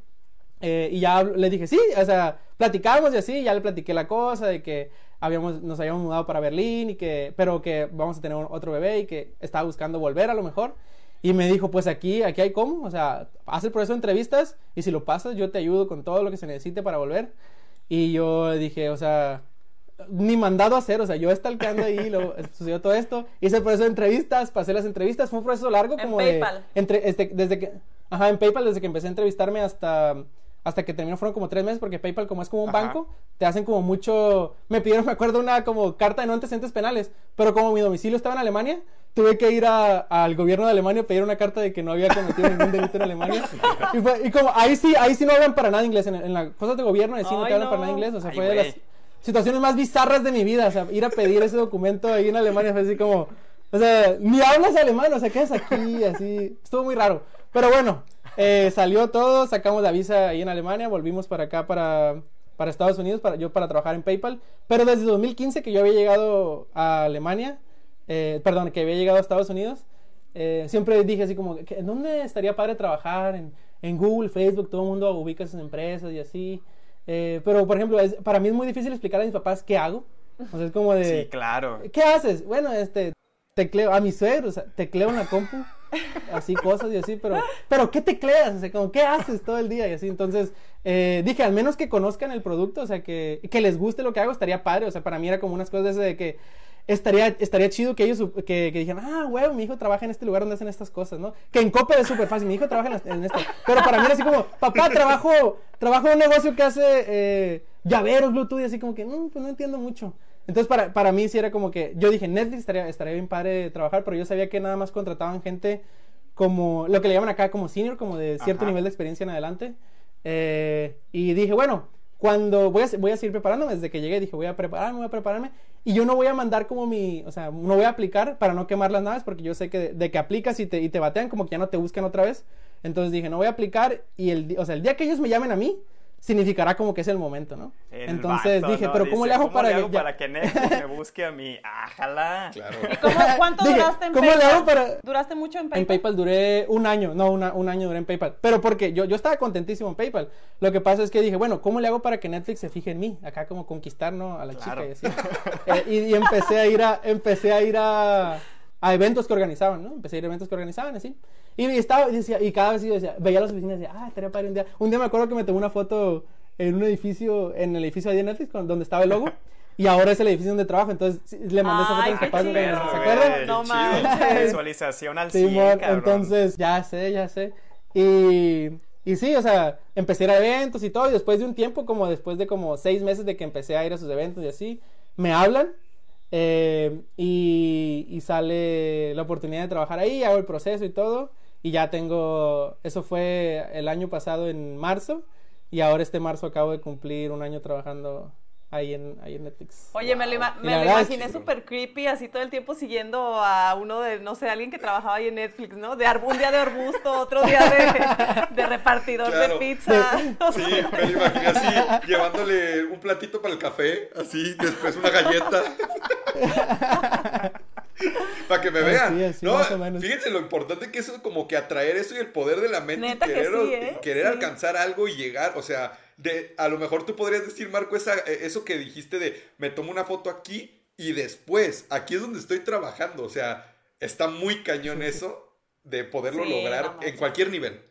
Eh, y ya le dije, sí, o sea, platicábamos y así, ya le platiqué la cosa de que habíamos, nos habíamos mudado para Berlín y que, pero que vamos a tener otro bebé y que estaba buscando volver a lo mejor. Y me dijo, pues aquí, aquí hay cómo, o sea, haz el proceso de entrevistas y si lo pasas yo te ayudo con todo lo que se necesite para volver. Y yo dije, o sea, ni mandado a hacer, o sea, yo estalqueando ahí, lo, sucedió todo esto, hice el proceso de entrevistas, pasé las entrevistas, fue un proceso largo En como de... PayPal. Entre, este, desde que, ajá, en PayPal, desde que empecé a entrevistarme hasta, hasta que terminó, fueron como tres meses, porque PayPal como es como un Ajá. banco, te hacen como mucho, me pidieron, me acuerdo, una como carta de no antecedentes penales, pero como mi domicilio estaba en Alemania, tuve que ir al gobierno de Alemania a pedir una carta de que no había cometido ningún delito en Alemania. Y, fue- y como ahí sí, ahí sí no hablan para nada inglés, en, en las cosas de gobierno, ahí sí no te hablan no. para nada inglés, o sea, Ay, fue de güey. las situaciones más bizarras de mi vida, o sea, ir a pedir ese documento ahí en Alemania fue así como, o sea, ni hablas alemán, o sea, quedas aquí, así, estuvo muy raro. Pero bueno, eh, salió todo, sacamos la visa ahí en Alemania, volvimos para acá, para, para Estados Unidos, para, yo para trabajar en PayPal, pero desde 2015 que yo había llegado a Alemania, eh, perdón, que había llegado a Estados Unidos, eh, siempre dije así como, ¿en dónde estaría padre trabajar? En, en Google, Facebook, todo el mundo ubica sus empresas y así. Eh, pero, por ejemplo, es- para mí es muy difícil explicar a mis papás qué hago. O sea, es como de... Sí, claro. ¿Qué haces? Bueno, este, tecleo, a mis suegros, tecleo en la compu. así cosas y así, pero, pero ¿qué tecleas? O sea, como, ¿qué haces todo el día? Y así, entonces, eh, dije, al menos que conozcan el producto, o sea, que, que les guste lo que hago, estaría padre, o sea, para mí era como unas cosas de que estaría, estaría chido que ellos que, que dijeran, ah, huevo, mi hijo trabaja en este lugar donde hacen estas cosas, ¿no? Que en Coppel es súper fácil, mi hijo trabaja en, en esto. Pero para mí era así como, papá, trabajo, trabajo en un negocio que hace eh, llaveros, Bluetooth, y así como que, no, pues no entiendo mucho. Entonces, para, para mí sí era como que, yo dije, Netflix estaría, estaría bien padre trabajar, pero yo sabía que nada más contrataban gente como, lo que le llaman acá como senior, como de cierto Ajá. nivel de experiencia en adelante. Eh, y dije, bueno, cuando voy a, voy a seguir preparándome, desde que llegué dije, voy a prepararme, voy a prepararme. Y yo no voy a mandar como mi, o sea, no voy a aplicar para no quemar las naves, porque yo sé que de, que aplicas y te, y te batean, como que ya no te buscan otra vez. Entonces dije, no voy a aplicar y el, o sea, el día que ellos me llamen a mí, significará como que es el momento, ¿no? El Entonces vato, dije, ¿no? pero ¿cómo Dice, le hago ¿cómo para, le hago ya- para que Netflix me busque a mí? ¡Ájala! Claro. ¿Cómo- ¿Cuánto Dije, duraste en ¿cómo PayPal? le hago para- ¿Duraste mucho en PayPal? En PayPal duré un año, no, una- un año duré en PayPal. Pero porque yo, yo estaba contentísimo en PayPal. Lo que pasa es que dije, bueno, ¿cómo le hago para que Netflix se fije en mí? Acá como conquistar, ¿no? A la Claro. chica y así. Eh, y, y empecé a ir a, empecé a ir a, a eventos que organizaban, ¿no? Empecé a ir a eventos que organizaban, así. Y estaba, y decía, y cada vez yo decía, veía las oficinas y decía, ah, estaría padre un día. Un día me acuerdo que me tomé una foto en un edificio, en el edificio de Netflix, con- donde estaba el logo. Y ahora es el edificio donde trabajo, entonces sí, le mandé esa foto a mis papás. chido. ¿Se acuerdan? No manches. Visualización al Sí, 100, mon, cabrón. entonces, ya sé, ya sé. Y, y sí, o sea, empecé a ir a eventos y todo, y después de un tiempo, como después de como seis meses de que empecé a ir a sus eventos y así, me hablan eh, y, y sale la oportunidad de trabajar ahí, hago el proceso y todo, y ya tengo, eso fue el año pasado en marzo, y ahora este marzo acabo de cumplir un año trabajando ahí en, ahí en Netflix. Oye, me lo, ima- me imaginé que- súper creepy, así todo el tiempo siguiendo a uno de, no sé, alguien que trabajaba ahí en Netflix, ¿no? De un día de arbusto, otro día de, de repartidor Claro. de pizza. Sí, me lo imaginé así, llevándole un platito para el café, así, después una galleta. para que me vean. así, no, más o menos. fíjense lo importante que es como que atraer eso y el poder de la mente Neta y que querer, sí, ¿eh? querer Sí. alcanzar algo y llegar, o sea, de a lo mejor tú podrías decir, Marco, esa, eh, eso que dijiste de me tomo una foto aquí y después, aquí es donde estoy trabajando, o sea, está muy cañón eso de poderlo Sí, lograr en cualquier nivel.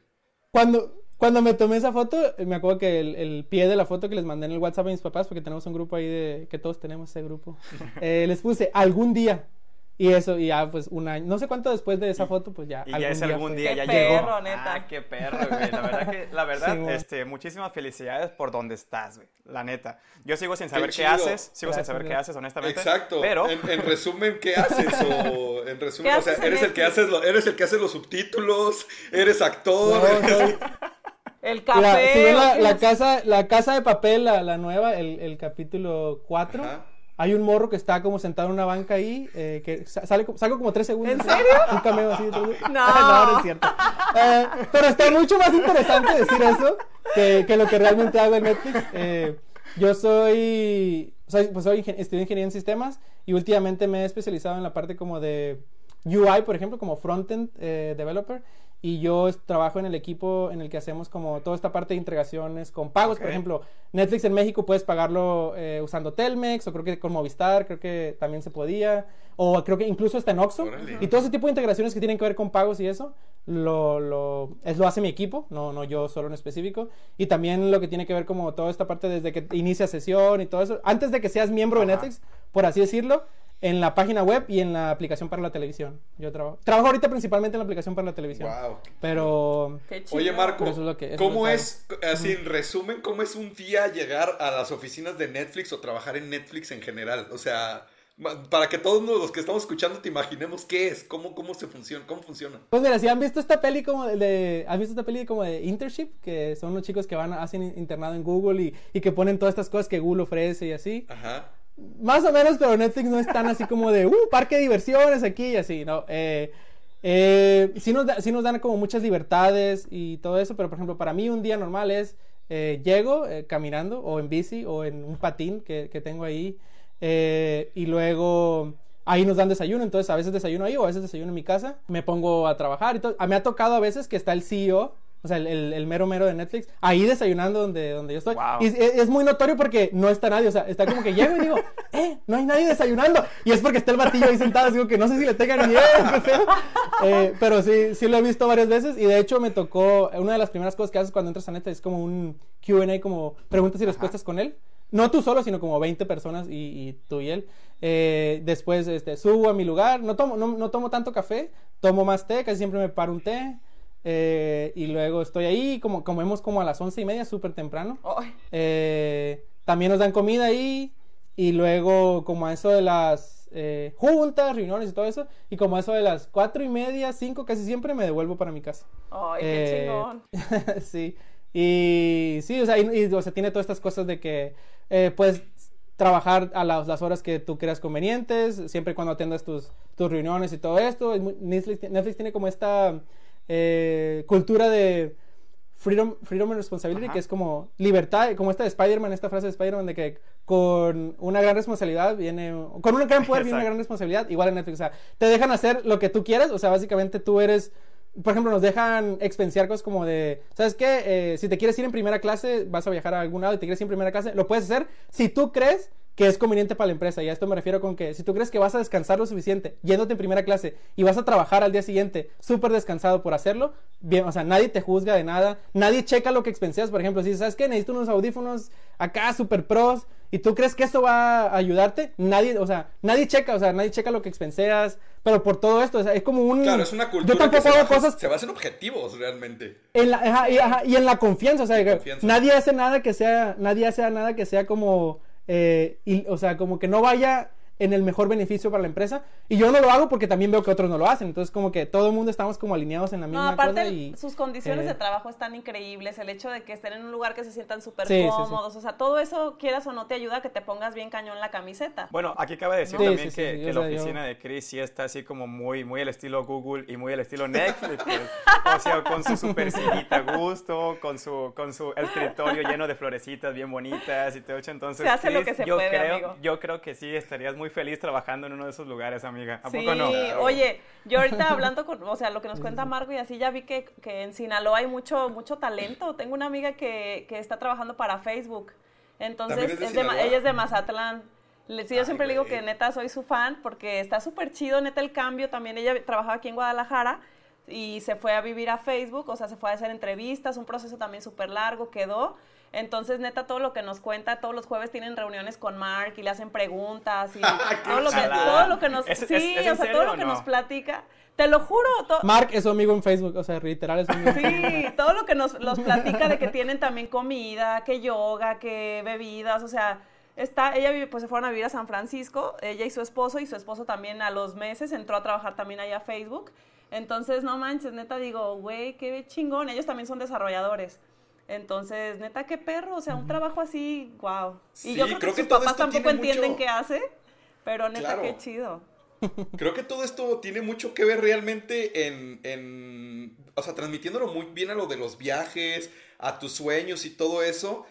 Cuando, cuando me tomé esa foto, eh, me acuerdo que el, el pie de la foto que les mandé en el WhatsApp a mis papás, porque tenemos un grupo ahí de que todos tenemos ese grupo, eh, les puse algún día. Y eso, y ya pues un año, no sé cuánto después de esa foto, pues ya. Y ya es algún fue. día, Qué ya perro, llegó. neta. Ah, qué perro, güey. La verdad que, la verdad, Sí, este, muchísimas felicidades por donde estás, güey. La neta. Yo sigo sin saber qué, haces, sigo sin saber qué haces, honestamente. Exacto. Pero, En, en resumen, ¿qué haces? O en resumen, ¿Qué o sea, eres el que haces lo- eres el que hace los subtítulos, eres actor. No, no. el café. si ven ¿o la, casa, la casa de papel, la, la nueva, el, el capítulo 4, Ajá. Hay un morro que está como sentado en una banca ahí, eh, que sa- sale, salgo como tres segundos. ¿En serio? Un cameo así. segundos. No. no, es cierto. Eh, pero está mucho más interesante decir eso que, que lo que realmente hago en Netflix. Eh, yo soy, soy, pues soy ingen- estudié ingeniería en sistemas y últimamente me he especializado en la parte como de UI, por ejemplo, como frontend eh, developer. Y yo trabajo en el equipo en el que hacemos como toda esta parte de integraciones con pagos. Por ejemplo, Netflix en México puedes pagarlo eh, usando Telmex o creo que con Movistar, creo que también se podía. O creo que incluso está en Oxxo. Órale. Y todo ese tipo de integraciones que tienen que ver con pagos y eso, lo, lo, es, lo hace mi equipo, no, no yo solo en específico. Y también lo que tiene que ver como toda esta parte desde que inicia sesión y todo eso. Antes de que seas miembro de. Netflix, por así decirlo, en la página web y en la aplicación para la televisión. Yo trabajo. Trabajo ahorita principalmente en la aplicación para la televisión. Wow. Pero... Qué chido. Oye, Marco, eso es lo que- eso ¿cómo es así en resumen, cómo es un día llegar a las oficinas de Netflix o trabajar en Netflix en general? O sea, para que todos los que estamos escuchando te imaginemos qué es, cómo, cómo se funciona, cómo funciona. Pues mira, si han visto esta peli como de, de- ¿has visto esta peli como de internship? Que son los chicos que van, hacen internado en Google y, y que ponen todas estas cosas que Google ofrece y así. Ajá. Más o menos, pero Netflix no es tan así como de, uh, parque de diversiones aquí y así, ¿no? Eh, eh, sí, nos da- sí nos dan como muchas libertades y todo eso, pero por ejemplo, para mí un día normal es, eh, llego eh, caminando o en bici o en un patín que, que tengo ahí eh, y luego ahí nos dan desayuno, entonces a veces desayuno ahí o a veces desayuno en mi casa, me pongo a trabajar y todo. Ah, Me ha tocado a veces que está el CEO o sea, el, el- el mero mero de Netflix, ahí desayunando donde, donde yo estoy. Wow. Y es, es muy notorio porque no está nadie, o sea, está como que llego y digo, eh, no hay nadie desayunando. Y es porque está el batillo ahí sentado, digo que no sé si le tengan miedo. Eh, pero sí, sí lo he visto varias veces y de hecho me tocó, una de las primeras cosas que haces cuando entras a Netflix es como un Q&A, como preguntas y respuestas con él. No tú solo, sino como 20 personas y, y tú y él. Eh, después este, subo a mi lugar, no tomo, no, no tomo tanto café, tomo más té, casi siempre me paro un té. Eh, y luego estoy ahí, como comemos como a las once y media, súper temprano. Eh, también nos dan comida ahí. Y luego, como a eso de las eh, juntas, reuniones y todo eso. Y como a eso de las cuatro y media, cinco, casi siempre me devuelvo para mi casa. ay, qué Eh, chingón. sí. Y sí, o sea, y, y, o sea, tiene todas estas cosas de que puedes trabajar a las, las horas que tú creas convenientes, siempre cuando atendas tus, tus reuniones y todo esto. Netflix, Netflix tiene como esta eh, cultura de freedom, freedom and responsibility, Ajá. que es como libertad, como esta de Spider-Man, esta frase de Spider-Man de que con una gran responsabilidad viene, con un gran poder viene una gran responsabilidad, igual en Netflix, o sea, te dejan hacer lo que tú quieras, o sea, básicamente tú eres, por ejemplo, nos dejan expensiar cosas como de, ¿sabes qué? Eh, si te quieres ir en primera clase, vas a viajar a algún lado y te quieres ir en primera clase, lo puedes hacer si tú crees que es conveniente para la empresa. Y a esto me refiero con que si tú crees que vas a descansar lo suficiente yéndote en primera clase y vas a trabajar al día siguiente súper descansado por hacerlo, bien, o sea, nadie te juzga de nada, nadie checa lo que expenseas. Por ejemplo, si sabes que necesito unos audífonos acá súper pros y tú crees que esto va a ayudarte, nadie, o sea, nadie checa, o sea, nadie checa lo que expenseas. Pero por todo esto, o sea, es como un. Claro, es una Yo cultura que tampoco se hago cosas se basa en objetivos, realmente. en la, ajá, y, ajá, y en la confianza, o sea, que confianza. nadie hace nada que sea, nadie hace nada que sea como, eh, y- o sea, como que no vaya en el mejor beneficio para la empresa. Y yo no lo hago porque también veo que otros no lo hacen. Entonces, como que todo el mundo estamos como alineados en la No, misma aparte cosa y sus condiciones eh, de trabajo están increíbles, el hecho de que estén en un lugar que se sientan súper Sí, sí, sí. cómodos, o sea, todo eso, quieras o no, te ayuda a que te pongas bien cañón la camiseta. Bueno, aquí cabe decir Sí, también sí, que, sí, que la sea, yo- oficina de Chris sí está así como muy, muy al estilo Google y muy al estilo Netflix. pues. O sea, con su super sillita a gusto, con su, con su escritorio lleno de florecitas bien bonitas y todo eso. Entonces, Se hace lo Chris, que se yo puede, creo, amigo. Yo creo que sí estarías muy feliz trabajando en uno de esos lugares, amiga. ¿A Sí, poco no? oye, yo ahorita hablando con, o sea, lo que nos cuenta Marco y así ya vi que, que en Sinaloa hay mucho, mucho talento. Tengo una amiga que, que está trabajando para Facebook. Entonces, ¿También es de es de ella es de Mazatlán. Le- sí, yo Ay, siempre le digo que neta soy su fan porque está súper chido, neta el cambio. También ella trabajaba aquí en Guadalajara y se fue a vivir a Facebook, o sea, se fue a hacer entrevistas, un proceso también súper largo, quedó. Entonces, neta, todo lo que nos cuenta, todos los jueves tienen reuniones con Mark y le hacen preguntas y todo lo que, ojalá. todo lo que nos... ¿Es- sí, es o sea, todo lo que no? nos platica. Te lo juro, to- Mark es su amigo en Facebook, o sea, literal es su amigo. en Facebook. Sí, todo lo que nos los platica de que tienen también comida, que yoga, que bebidas, o sea, está, ella vive, pues se fueron a vivir a San Francisco, ella y su esposo, y su esposo también a los meses entró a trabajar también allá a Facebook. Entonces, no manches, neta digo, güey, qué chingón, ellos también son desarrolladores. Entonces, neta, qué perro, o sea, un trabajo así, wow. Sí, y yo creo, creo que que sus papás tampoco entienden mucho- qué hace, pero neta, Claro. qué chido. Creo que todo esto tiene mucho que ver realmente en, en, o sea, transmitiéndolo muy bien a lo de los viajes, a tus sueños y todo eso.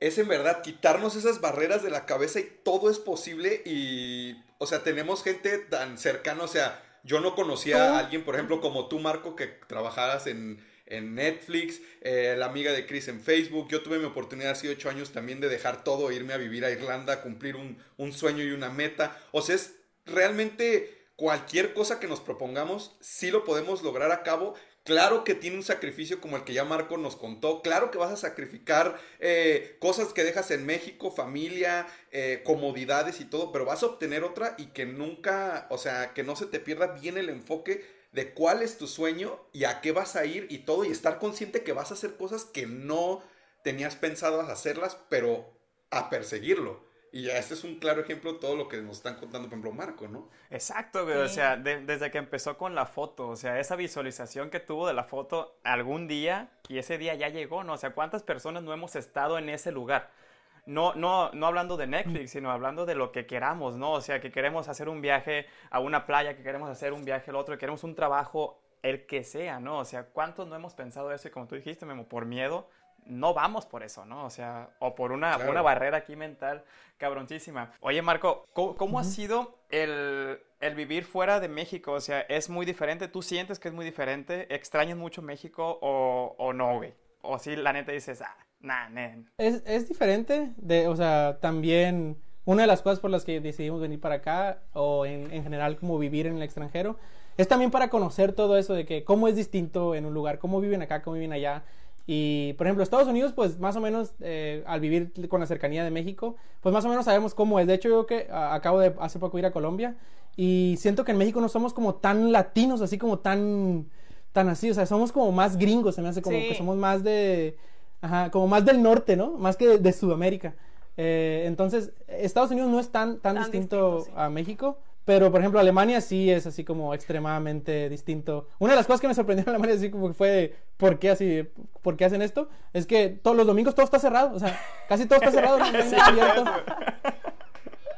Es en verdad quitarnos esas barreras de la cabeza y todo es posible y, o sea, tenemos gente tan cercana, o sea, yo no conocía ¿Tú? a alguien, por ejemplo, como tú, Marco, que trabajaras en, en Netflix, eh, la amiga de Chris en Facebook. Yo tuve mi oportunidad hace ocho años también de dejar todo, irme a vivir a Irlanda, cumplir un, un sueño y una meta. O sea, es realmente cualquier cosa que nos propongamos, sí lo podemos lograr a cabo. Claro que tiene un sacrificio como el que ya Marco nos contó. Claro que vas a sacrificar eh, cosas que dejas en México, familia, eh, comodidades y todo, pero vas a obtener otra y que nunca, o sea, que no se te pierda bien el enfoque de cuál es tu sueño y a qué vas a ir y todo, y estar consciente que vas a hacer cosas que no tenías pensado hacerlas, pero a perseguirlo. Y ya este es un claro ejemplo de todo lo que nos están contando, por ejemplo, Marco, ¿no? Exacto, güey. O Sí. sea, de- desde que empezó con la foto, o sea, esa visualización que tuvo de la foto algún día y ese día ya llegó, ¿no? O sea, ¿cuántas personas no hemos estado en ese lugar? No, no, no hablando de Netflix, sino hablando de lo que queramos, ¿no? O sea, que queremos hacer un viaje a una playa, que queremos hacer un viaje al otro, que queremos un trabajo, el que sea, ¿no? O sea, ¿cuántos no hemos pensado eso? Y como tú dijiste, Memo, por miedo, no vamos por eso, ¿no? O sea, o por una, Claro. una barrera aquí mental cabroncísima. Oye, Marco, ¿cómo, cómo ha sido el, el vivir fuera de México, o sea, es muy diferente. ¿Tú sientes que es muy diferente? ¿Extrañas mucho México o, o no, güey? O si la neta dices, ah, nah, nen. Es, es diferente, de, o sea, también una de las cosas por las que decidimos venir para acá, o en, en general como vivir en el extranjero, es también para conocer todo eso de que cómo es distinto en un lugar, cómo viven acá, cómo viven allá. Y, por ejemplo, Estados Unidos, pues más o menos, eh, al vivir con la cercanía de México, pues más o menos sabemos cómo es. De hecho, yo que a- acabo de hace poco ir a Colombia y siento que en México no somos como tan latinos, así como tan, tan así. O sea, somos como más gringos, se me hace como Sí. que somos más de, ajá, como más del norte, ¿no? Más que de, de Sudamérica. Eh, entonces, Estados Unidos no es tan, tan, Tan distinto, distinto, sí. a México. Pero, por ejemplo, Alemania sí es así como extremadamente distinto. Una de las cosas que me sorprendió en Alemania, así como que fue, ¿por qué así? ¿Por qué hacen esto? Es que todos los domingos todo está cerrado. O sea, casi todo está cerrado. no hay nada abierto.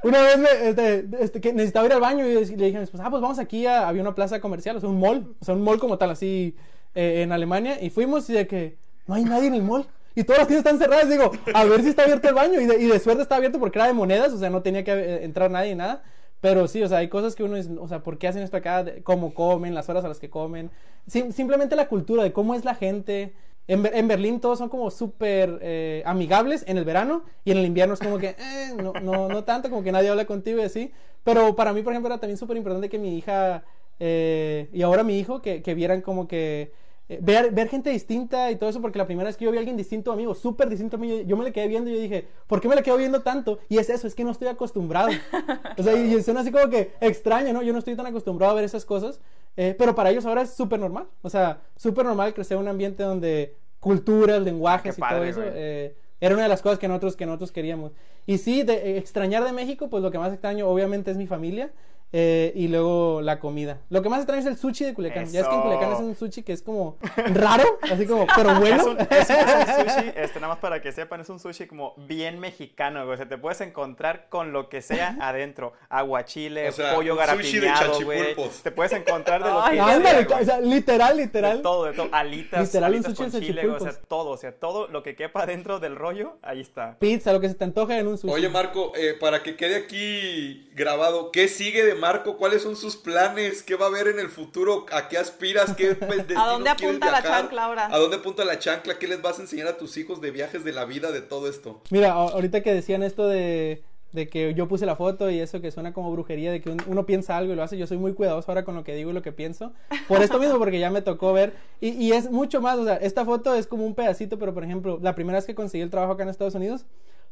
Una vez me, este, este, que necesitaba ir al baño y le dije a mi esposa, ah, pues vamos aquí a, había una plaza comercial, o sea, un mall, o sea, un mall como tal, así, eh, en Alemania, y fuimos y de que no hay nadie en el mall. Y todas las tiendas están cerradas, digo, a ver si está abierto el baño. Y de, y de suerte está abierto porque era de monedas, o sea, no tenía que eh, entrar nadie nada. Pero sí, o sea, hay cosas que uno es, o sea, ¿por qué hacen esto acá? ¿Cómo comen? Las horas a las que comen. Sim- simplemente la cultura de cómo es la gente. En, en Berlín todos son como súper eh, amigables en el verano y en el invierno es como que eh, no, no, no tanto, como que nadie habla contigo y así. Pero para mí, por ejemplo, era también súper importante que mi hija eh, y ahora mi hijo, que, que vieran como que eh, ver, ver gente distinta y todo eso, porque la primera vez que yo vi a alguien distinto a mí, o súper distinto a mí, yo, yo me le quedé viendo y yo dije, ¿por qué me le quedo viendo tanto? Y es eso, es que no estoy acostumbrado. O sea, y, y suena así como que extraño, ¿no? Yo no estoy tan acostumbrado a ver esas cosas, eh, pero para ellos ahora es súper normal. O sea, súper normal crecer en un ambiente donde culturas, lenguajes Qué y todo padre, eso güey. eh, era una de las cosas que nosotros, que nosotros queríamos. Y sí, de, eh, extrañar de México, pues lo que más extraño obviamente es mi familia. Eh, y luego la comida. Lo que más extraño es el sushi de Culiacán. Ya es que en. Culiacán es un sushi que es como raro, así como, pero Es bueno. un, es- es un sushi, este, nada más para que sepan, es un sushi como bien mexicano, güey. O sea, te puedes encontrar con lo que sea adentro. Aguachile, O sea, pollo un sushi de garapiñado, güey. chachipulpos. Te puedes encontrar de lo Ay, que Ándale, sea, o sea, literal, De literal. todo, de todo. Alitas, Literal, un alitas sushi con de chile, güey, o sea, todo, o sea, todo lo que quepa dentro del rollo, ahí está. Pizza, lo que se te antoja en un sushi. Oye, Marco, eh, para que quede aquí grabado, ¿qué sigue de Marco? ¿Cuáles son sus planes? ¿Qué va a haber en el futuro? ¿A qué aspiras? ¿Qué pues, ¿A dónde apunta la chancla ahora? ¿A dónde apunta la chancla? ¿Qué les vas a enseñar a tus hijos de viajes de la vida, de todo esto? Mira, a- ahorita que decían esto de, de que yo puse la foto y eso que suena como brujería, de que un- uno piensa algo y lo hace, yo soy muy cuidadoso ahora con lo que digo y lo que pienso. Por esto mismo, porque ya me tocó ver. Y, y es mucho más, o sea, esta foto es como un pedacito, pero por ejemplo, la primera vez que conseguí el trabajo acá en Estados Unidos,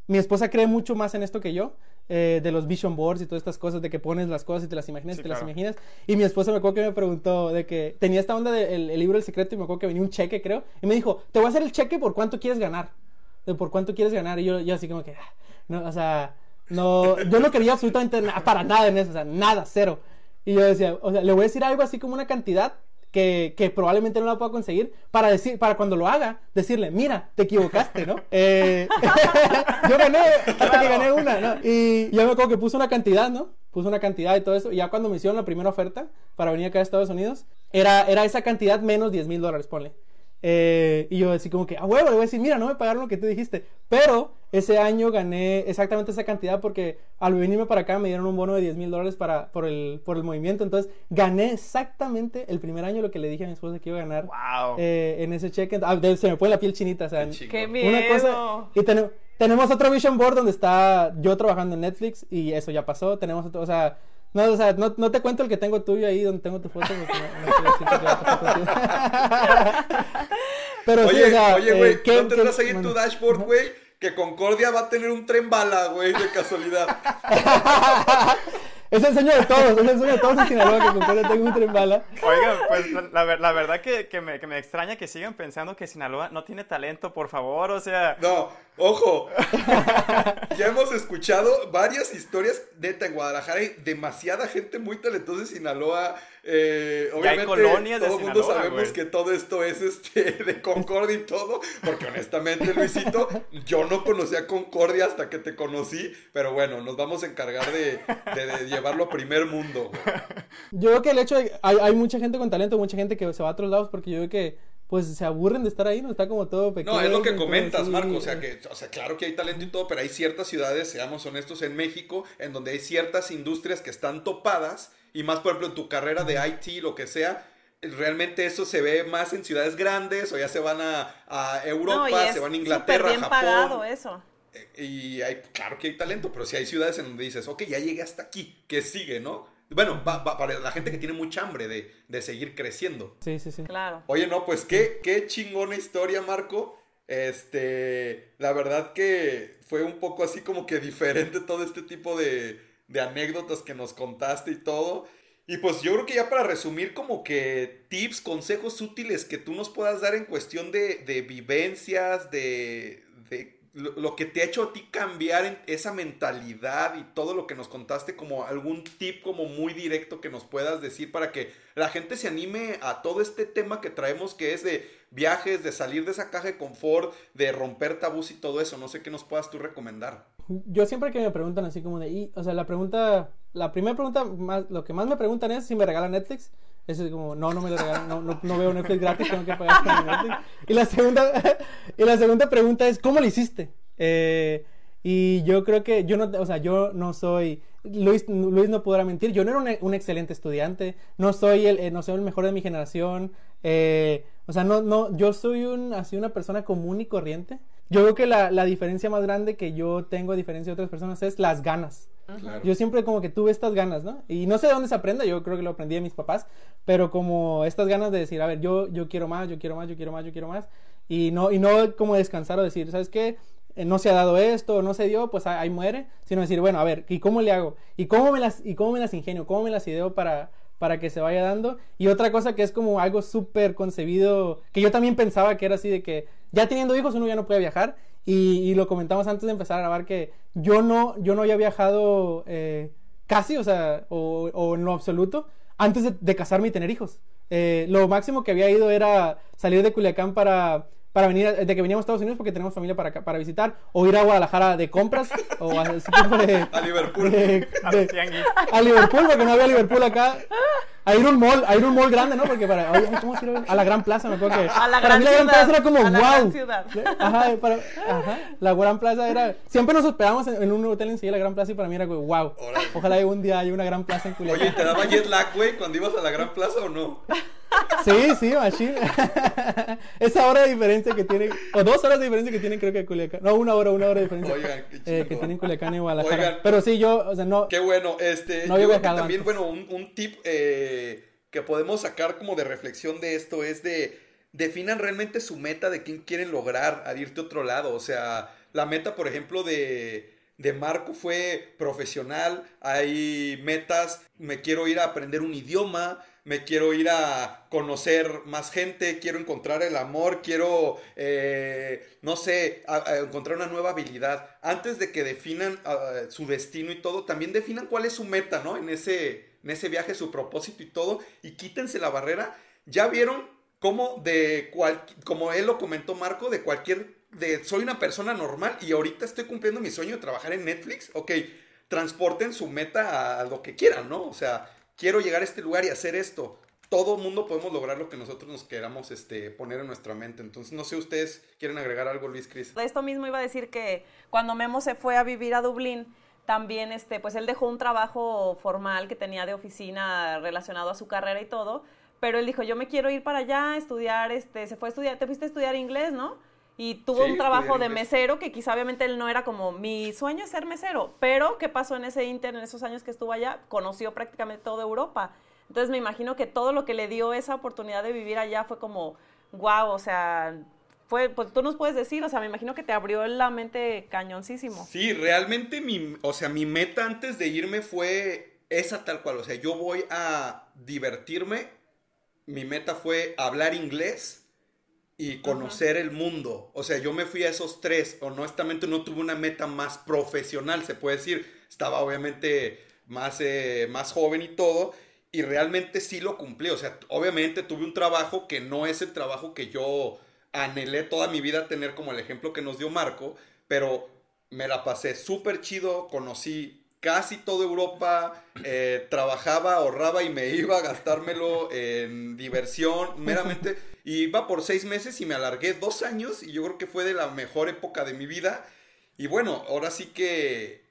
mi esposa cree mucho más en esto que yo, eh, de los vision boards y todas estas cosas, de que pones las cosas y te las imaginas y te las imaginas. Y mi esposa me acuerdo que me preguntó de que tenía esta onda del el libro El Secreto y me acuerdo que venía un cheque, creo, y me dijo, te voy a hacer el cheque por cuánto quieres ganar. De por cuánto quieres ganar. Y yo, yo así como que, ah, no, o sea, no, yo no quería absolutamente nada, para nada en eso, o sea, nada, cero. Y yo decía, o sea, le voy a decir algo así como una cantidad que, que probablemente no la pueda conseguir para decir, para cuando lo haga, decirle, mira, te equivocaste, ¿no? Eh, yo gané, hasta que gané una, ¿no? Y yo me acuerdo que puse una cantidad, ¿no? Puse una cantidad y todo eso. Y ya cuando me hicieron la primera oferta para venir acá a Estados Unidos, era, era esa cantidad menos 10 mil dólares, ponle. Eh, y yo así como que, a huevo, le voy a decir, mira, no me pagaron lo que tú dijiste. Pero ese año gané exactamente esa cantidad porque al venirme para acá me dieron un bono de 10 mil dólares para, por, el, por el movimiento. Entonces gané exactamente el primer año lo que le dije a mi esposa que iba a ganar Wow. eh, en ese cheque. Ah, se me pone la piel chinita, o sea, Qué chingón. ¡Qué miedo! una cosa. Y ten- tenemos otro vision board donde está yo trabajando en Netflix y eso ya pasó. Tenemos otro, o sea, no, o sea, no, no te cuento el que tengo tuyo ahí donde tengo tu foto. no- no. Pero sí, Oye, o sea, oye, eh, güey, ¿qué- ¿no tendrás ahí en tu dashboard, güey? Que Concordia va a tener un tren bala, güey, de casualidad. Es el sueño de todos, es el sueño de todos en Sinaloa que Concordia tenga un tren bala. Oigan, pues la, la ver- la verdad que, que me, que me extraña que sigan pensando que Sinaloa no tiene talento, por favor, o sea... No, ojo. ya hemos escuchado varias historias. Neta, en Guadalajara hay demasiada gente muy talentosa de Sinaloa. Eh, Ya hay obviamente, colonias de todo el mundo sabemos güey. que todo esto es este de Concordia y todo. Porque honestamente, Luisito, yo no conocía Concordia hasta que te conocí. Pero bueno, nos vamos a encargar de, de- de llevarlo a primer mundo. güey. Yo creo que el hecho de hay, hay mucha gente con talento, mucha gente que se va a otros lados porque yo creo que pues se aburren de estar ahí, no está como todo pequeño. No, es lo que comentas, así. Marco. O sea, que, o sea, claro que hay talento y todo, pero hay ciertas ciudades, seamos honestos, en México, en donde hay ciertas industrias que están topadas y más por ejemplo en tu carrera de IT, lo que sea, realmente eso se ve más en ciudades grandes o ya se van a, a Europa, No, se van a Inglaterra, súper bien Japón. pagado eso. Eh, Y hay, claro que hay talento, pero si hay ciudades en donde dices, ok, ya llegué hasta aquí, ¿qué sigue, no? Bueno, va- va- para la gente que tiene mucha hambre de, de seguir creciendo. Sí, sí, sí. Claro. Oye, no, pues qué, qué chingona historia, Marco. Este, la verdad que fue un poco así como que diferente todo este tipo de, de anécdotas que nos contaste y todo. Y pues yo creo que ya para resumir como que tips, consejos útiles que tú nos puedas dar en cuestión de, de vivencias, de, de lo, que te ha hecho a ti cambiar esa mentalidad y todo lo que nos contaste como algún tip como muy directo que nos puedas decir para que la gente se anime a todo este tema que traemos que es de viajes, de salir de esa caja de confort, de romper tabús y todo eso. No sé qué nos puedas tú recomendar. Yo siempre que me preguntan así como de, y, o sea, la pregunta, la primera pregunta, más, lo que más me preguntan es si me regalan Netflix. Eso es como, no, no me lo regalan, no, no, no veo Netflix gratis, tengo que pagar por Netflix. Y la segunda, y la segunda pregunta es, ¿cómo lo hiciste? Eh, y yo creo que yo no, o sea, yo no soy, Luis, Luis no podrá mentir, yo no era un, un excelente estudiante, no soy el, eh, no soy el mejor de mi generación, eh, o sea, no, no, yo soy un, así una persona común y corriente. Yo creo que la, la diferencia más grande que yo tengo a diferencia de otras personas es las ganas. Yo siempre como que tuve estas ganas, ¿no? Y no sé de dónde se aprende, yo creo que lo aprendí de mis papás, pero como estas ganas de decir, a ver, yo, yo quiero más, yo quiero más, yo quiero más, yo quiero más, y no, y no como descansar o decir, ¿sabes qué? Eh, No se ha dado esto, no se dio, pues ahí muere, sino decir, bueno, a ver, ¿y cómo le hago? ¿Y cómo me las, y cómo me las ingenio? ¿Cómo me las ideo para, para que se vaya dando? Y otra cosa que es como algo súper concebido, que yo también pensaba que era así de que ya teniendo hijos uno ya no puede viajar, y, y lo comentamos antes de empezar a grabar que yo no, yo no había viajado eh, casi, o sea, o, en lo absoluto, antes de, de casarme y tener hijos. Eh, lo máximo que había ido era salir de Culiacán para, para venir, de que veníamos a Estados Unidos porque tenemos familia para, para visitar, o ir a Guadalajara de compras, o a de... A Liverpool. de- A de- a Liverpool, porque no había Liverpool acá. A ir a un mall, a ir a un mall grande, ¿no? Porque para, oye, ¿cómo se llama? A la Gran Plaza, me acuerdo que. A la para gran mí la Gran ciudad, Plaza era como, a la wow. gran ciudad. Ajá, para, ajá, la Gran Plaza era. Siempre nos hospedábamos en, en un hotel enseguida la Gran Plaza y para mí era como, wow. Órale. Ojalá un día haya una Gran Plaza en Culiacán. Oye, ¿te daba jet lag, güey, cuando ibas a la Gran Plaza o no? Sí, sí, machine. Esa hora de diferencia que tiene, o dos horas de diferencia que tienen, creo que Culiacán. No, una hora, una hora de diferencia. Oigan, qué eh, que tienen Culiacán y Guadalajara. Oigan. Pero sí, yo, o sea, no. Qué bueno, este, No yo creo que viajado también, antes. bueno, un, un tip eh, que podemos sacar como de reflexión de esto es de, definan realmente su meta de quién quieren lograr al irte a otro lado, o sea, la meta, por ejemplo, de, de Marco fue profesional, hay metas, me quiero ir a aprender un idioma, me quiero ir a conocer más gente, quiero encontrar el amor, quiero, eh, no sé, encontrar una nueva habilidad. Antes de que definan ah, su destino y todo, también definan cuál es su meta, ¿no? En ese, en ese viaje, su propósito y todo, y quítense la barrera. Ya vieron cómo de cual, como él lo comentó Marco, de cualquier, de soy una persona normal y ahorita estoy cumpliendo mi sueño de trabajar en Netflix, ok, transporten su meta a lo que quieran, ¿no? O sea, quiero llegar a este lugar y hacer esto. Todo mundo podemos lograr lo que nosotros nos queramos este, poner en nuestra mente. Entonces, no sé, ustedes quieren agregar algo, Luis Cris. De esto mismo iba a decir que cuando Memo se fue a vivir a Dublín, también este, pues él dejó un trabajo formal que tenía de oficina relacionado a su carrera y todo, pero él dijo, yo me quiero ir para allá, estudiar, este, se fue a estudiar, te fuiste a estudiar inglés, ¿no? Y tuvo Sí, un trabajo de mesero que quizá obviamente él no era como mi sueño es ser mesero, pero ¿qué pasó en ese inter, en esos años que estuvo allá? Conoció prácticamente toda Europa. Entonces me imagino que todo lo que le dio esa oportunidad de vivir allá fue como, wow, o sea, fue, pues tú nos puedes decir, o sea, me imagino que te abrió la mente cañoncísimo. Sí, realmente mi, o sea, mi meta antes de irme fue esa tal cual. O sea, yo voy a divertirme. Mi meta fue hablar inglés y conocer el mundo. O sea, yo me fui a esos tres. Honestamente no tuve una meta más profesional, se puede decir. Estaba obviamente más, eh, más joven y todo. Y realmente sí lo cumplí. O sea, obviamente tuve un trabajo que no es el trabajo que yo anhelé toda mi vida tener como el ejemplo que nos dio Marco. Pero me la pasé súper chido. Conocí casi toda Europa. eh, trabajaba, ahorraba y me iba a gastármelo en diversión. Meramente. Y iba por seis meses y me alargué dos años. Y yo creo que fue de la mejor época de mi vida. Y bueno, ahora sí que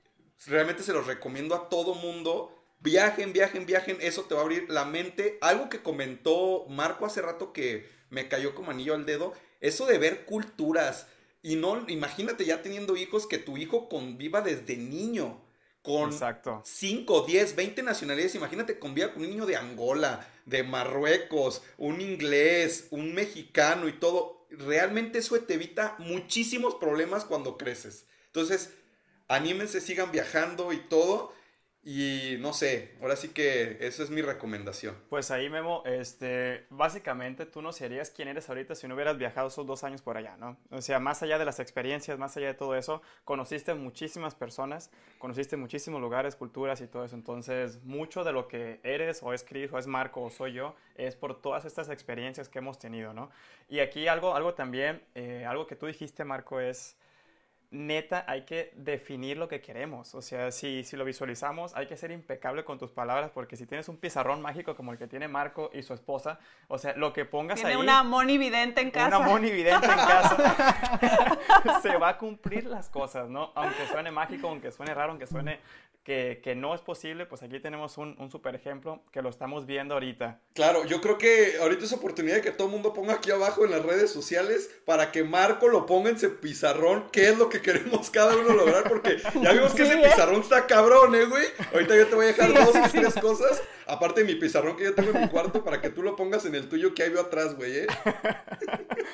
realmente se los recomiendo a todo mundo Viajen, viajen, viajen, eso te va a abrir la mente. Algo que comentó Marco hace rato que me cayó como anillo al dedo, eso de ver culturas. Y no, imagínate ya teniendo hijos que tu hijo conviva desde niño con Exacto. 5, 10, 20 nacionalidades. Imagínate conviva con un niño de Angola, de Marruecos, un inglés, un mexicano y todo. Realmente eso te evita muchísimos problemas cuando creces. Entonces, anímense, sigan viajando y todo. Y no sé, ahora sí que esa es mi recomendación. Pues ahí, Memo, este, básicamente tú no serías quien eres ahorita si no hubieras viajado esos dos años por allá, ¿no? O sea, más allá de las experiencias, más allá de todo eso, conociste muchísimas personas, conociste muchísimos lugares, culturas y todo eso. Entonces, mucho de lo que eres, o es Chris, o es Marco, o soy yo, es por todas estas experiencias que hemos tenido, ¿no? Y aquí algo, algo también, eh, algo que tú dijiste, Marco, es neta hay que definir lo que queremos. O sea, si, si lo visualizamos, hay que ser impecable con tus palabras, porque si tienes un pizarrón mágico como el que tiene Marco y su esposa, o sea, lo que pongas Tiene ahí. una moni vidente en casa. Una moni vidente en casa. se va a cumplir las cosas, ¿no? Aunque suene mágico, aunque suene raro, aunque suene que, que no es posible, pues aquí tenemos un, un super ejemplo que lo estamos viendo ahorita. Claro, yo creo que ahorita es oportunidad de que todo el mundo ponga aquí abajo en las redes sociales para que Marco lo ponga en ese pizarrón, qué es lo que queremos cada uno lograr, porque ya vimos que Sí, ese ¿eh? pizarrón está cabrón, ¿eh, güey? Ahorita yo te voy a dejar Sí, dos sí. tres cosas, aparte de mi pizarrón que yo tengo en mi cuarto, para que tú lo pongas en el tuyo que hay veo atrás, güey, ¿eh?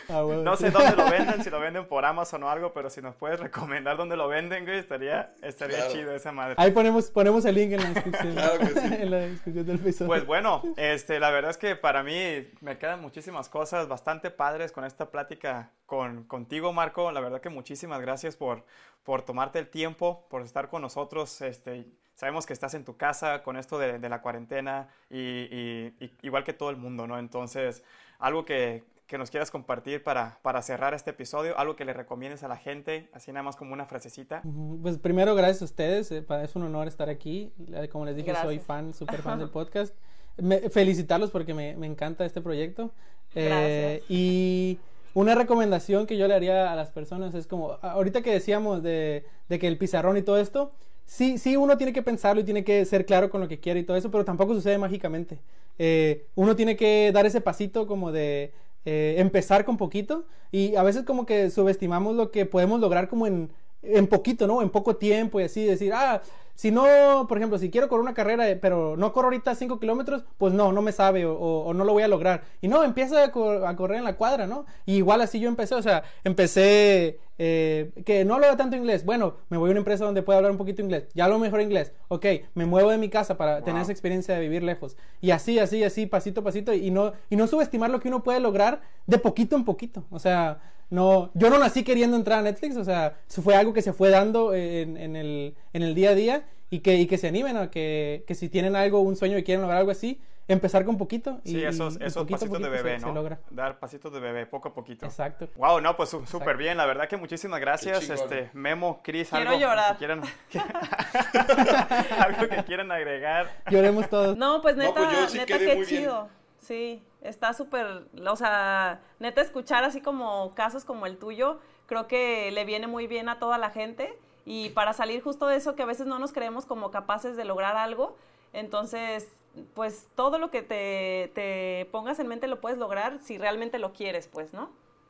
Ah, bueno, No sé dónde lo venden, si lo venden por Amazon o algo, pero si nos puedes recomendar dónde lo venden, güey, estaría, estaría Claro. chido esa madre. Ahí ponemos, ponemos el link en la descripción. Claro que sí. en la descripción del episodio. Pues bueno, este, la verdad es que para mí me quedan muchísimas cosas bastante padres con esta plática con, contigo, Marco. La verdad que muchísimas gracias por, por tomarte el tiempo, por estar con nosotros. Este, sabemos que estás en tu casa con esto de, de la cuarentena y, y- y igual que todo el mundo, ¿no? Entonces, algo que, que nos quieras compartir para, para cerrar este episodio, algo que le recomiendes a la gente, así nada más como una frasecita. Pues primero, gracias a ustedes. eh, es un honor estar aquí. Como les dije, soy Gracias. fan, súper fan del podcast. Me- felicitarlos porque me, me encanta este proyecto. Eh, y una recomendación que yo le haría a las personas es como, ahorita que decíamos de, de que el pizarrón y todo esto, sí, sí, uno tiene que pensarlo y tiene que ser claro con lo que quiere y todo eso, pero tampoco sucede mágicamente. Eh, uno tiene que dar ese pasito como de eh, empezar con poquito. Y a veces como que subestimamos lo que podemos lograr como en, en poquito, ¿no? En poco tiempo y así decir, ah, si no, por ejemplo, si quiero correr una carrera, eh, pero no corro ahorita 5 kilómetros, pues no, no me sabe o, o- o no lo voy a lograr. Y no, empieza a, cor- a correr en la cuadra, ¿no? Y igual así yo empecé, o sea, empecé eh, que no hablo tanto inglés. Bueno, me voy a una empresa donde pueda hablar un poquito inglés. Ya hablo mejor inglés. Ok, me muevo de mi casa para tener esa experiencia de vivir lejos. Y así, así, así, pasito a pasito. Y no, y no subestimar lo que uno puede lograr de poquito en poquito. O sea, no, yo no nací queriendo entrar a Netflix. O sea, fue algo que se fue dando en, en el, en el día a día. Y que, y que se animen a que, que si tienen algo, un sueño y quieren lograr algo así, empezar con poquito. Y, Sí, esos, esos poquito pasitos de poquito se- bebé, se ¿no? logra. Dar pasitos de bebé, poco a poquito. Exacto. Wow, no, pues súper bien, la verdad que muchísimas gracias, este, Memo, Cris, Quiero algo llorar. que quieran, algo que quieran agregar. Lloremos todos. No, pues No, neta, pues yo sí neta, quedé qué muy bien. chido. Sí, está súper, o sea, neta escuchar así como casos como el tuyo, creo que le viene muy bien a toda la gente y para salir justo de eso que a veces no nos creemos como capaces de lograr algo, entonces, pues todo lo que te, te pongas en mente lo puedes lograr si realmente lo quieres, pues, ¿no?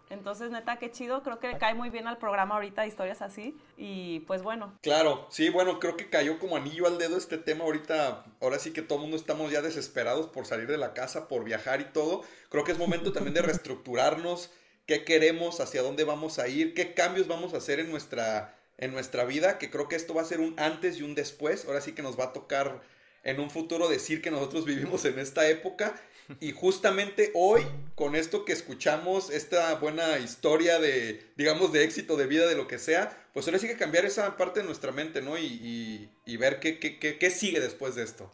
Entonces, neta, qué chido, creo que cae muy bien al programa ahorita historias así y pues bueno, Claro, sí, bueno, creo que cayó como anillo al dedo este tema ahorita. Ahora sí que todo el mundo estamos ya desesperados por salir de la casa, por viajar y todo. Creo que es momento también de reestructurarnos, qué queremos, hacia dónde vamos a ir, qué cambios vamos a hacer en nuestra, en nuestra vida, que creo que esto va a ser un antes y un después. Ahora sí que nos va a tocar en un futuro decir que nosotros vivimos en esta época. Y justamente hoy, con esto que escuchamos, esta buena historia de, digamos, de éxito de vida, de lo que sea, pues ahora sí que cambiar esa parte de nuestra mente, ¿no? Y, y- ver qué, qué, qué, qué sigue después de esto.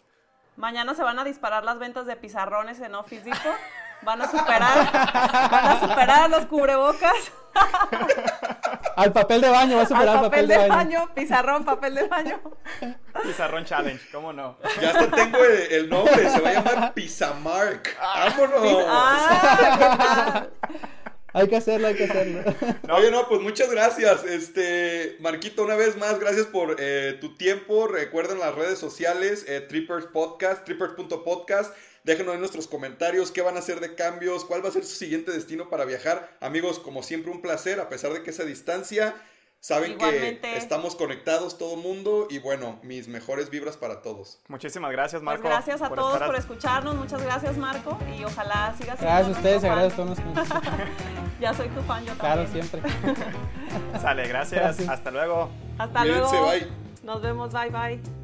Mañana se van a disparar las ventas de pizarrones en Office Depot. Van a superar, van a superar a los cubrebocas, Al papel de baño, va a superar al papel de baño, pizarrón, papel de baño. Pizarrón Challenge, ¿cómo no? Ya hasta tengo el, el nombre, se va a llamar Pizamark. ¡Vámonos! Ah. Hay que hacerlo, hay que hacerlo. Oye, no, pues muchas gracias. Este, Marquito, una vez más, gracias por eh, tu tiempo. Recuerden las redes sociales, eh, Trippers Podcast, trippers.podcast. Déjenos en nuestros comentarios qué van a hacer de cambios, cuál va a ser su siguiente destino para viajar. Amigos, como siempre, un placer, a pesar de que esa distancia. Saben Igualmente. que estamos conectados todo mundo y bueno, mis mejores vibras para todos. Muchísimas gracias, Pues Marco. gracias a por todos estar por escucharnos. Muchas gracias, Marco. Y ojalá sigas siendo Gracias a ustedes, agradezco todos Ya soy tu fan, yo Claro, también. siempre. Sale, gracias. Gracias. Hasta luego. Hasta luego. bye. Nos vemos. Bye, bye.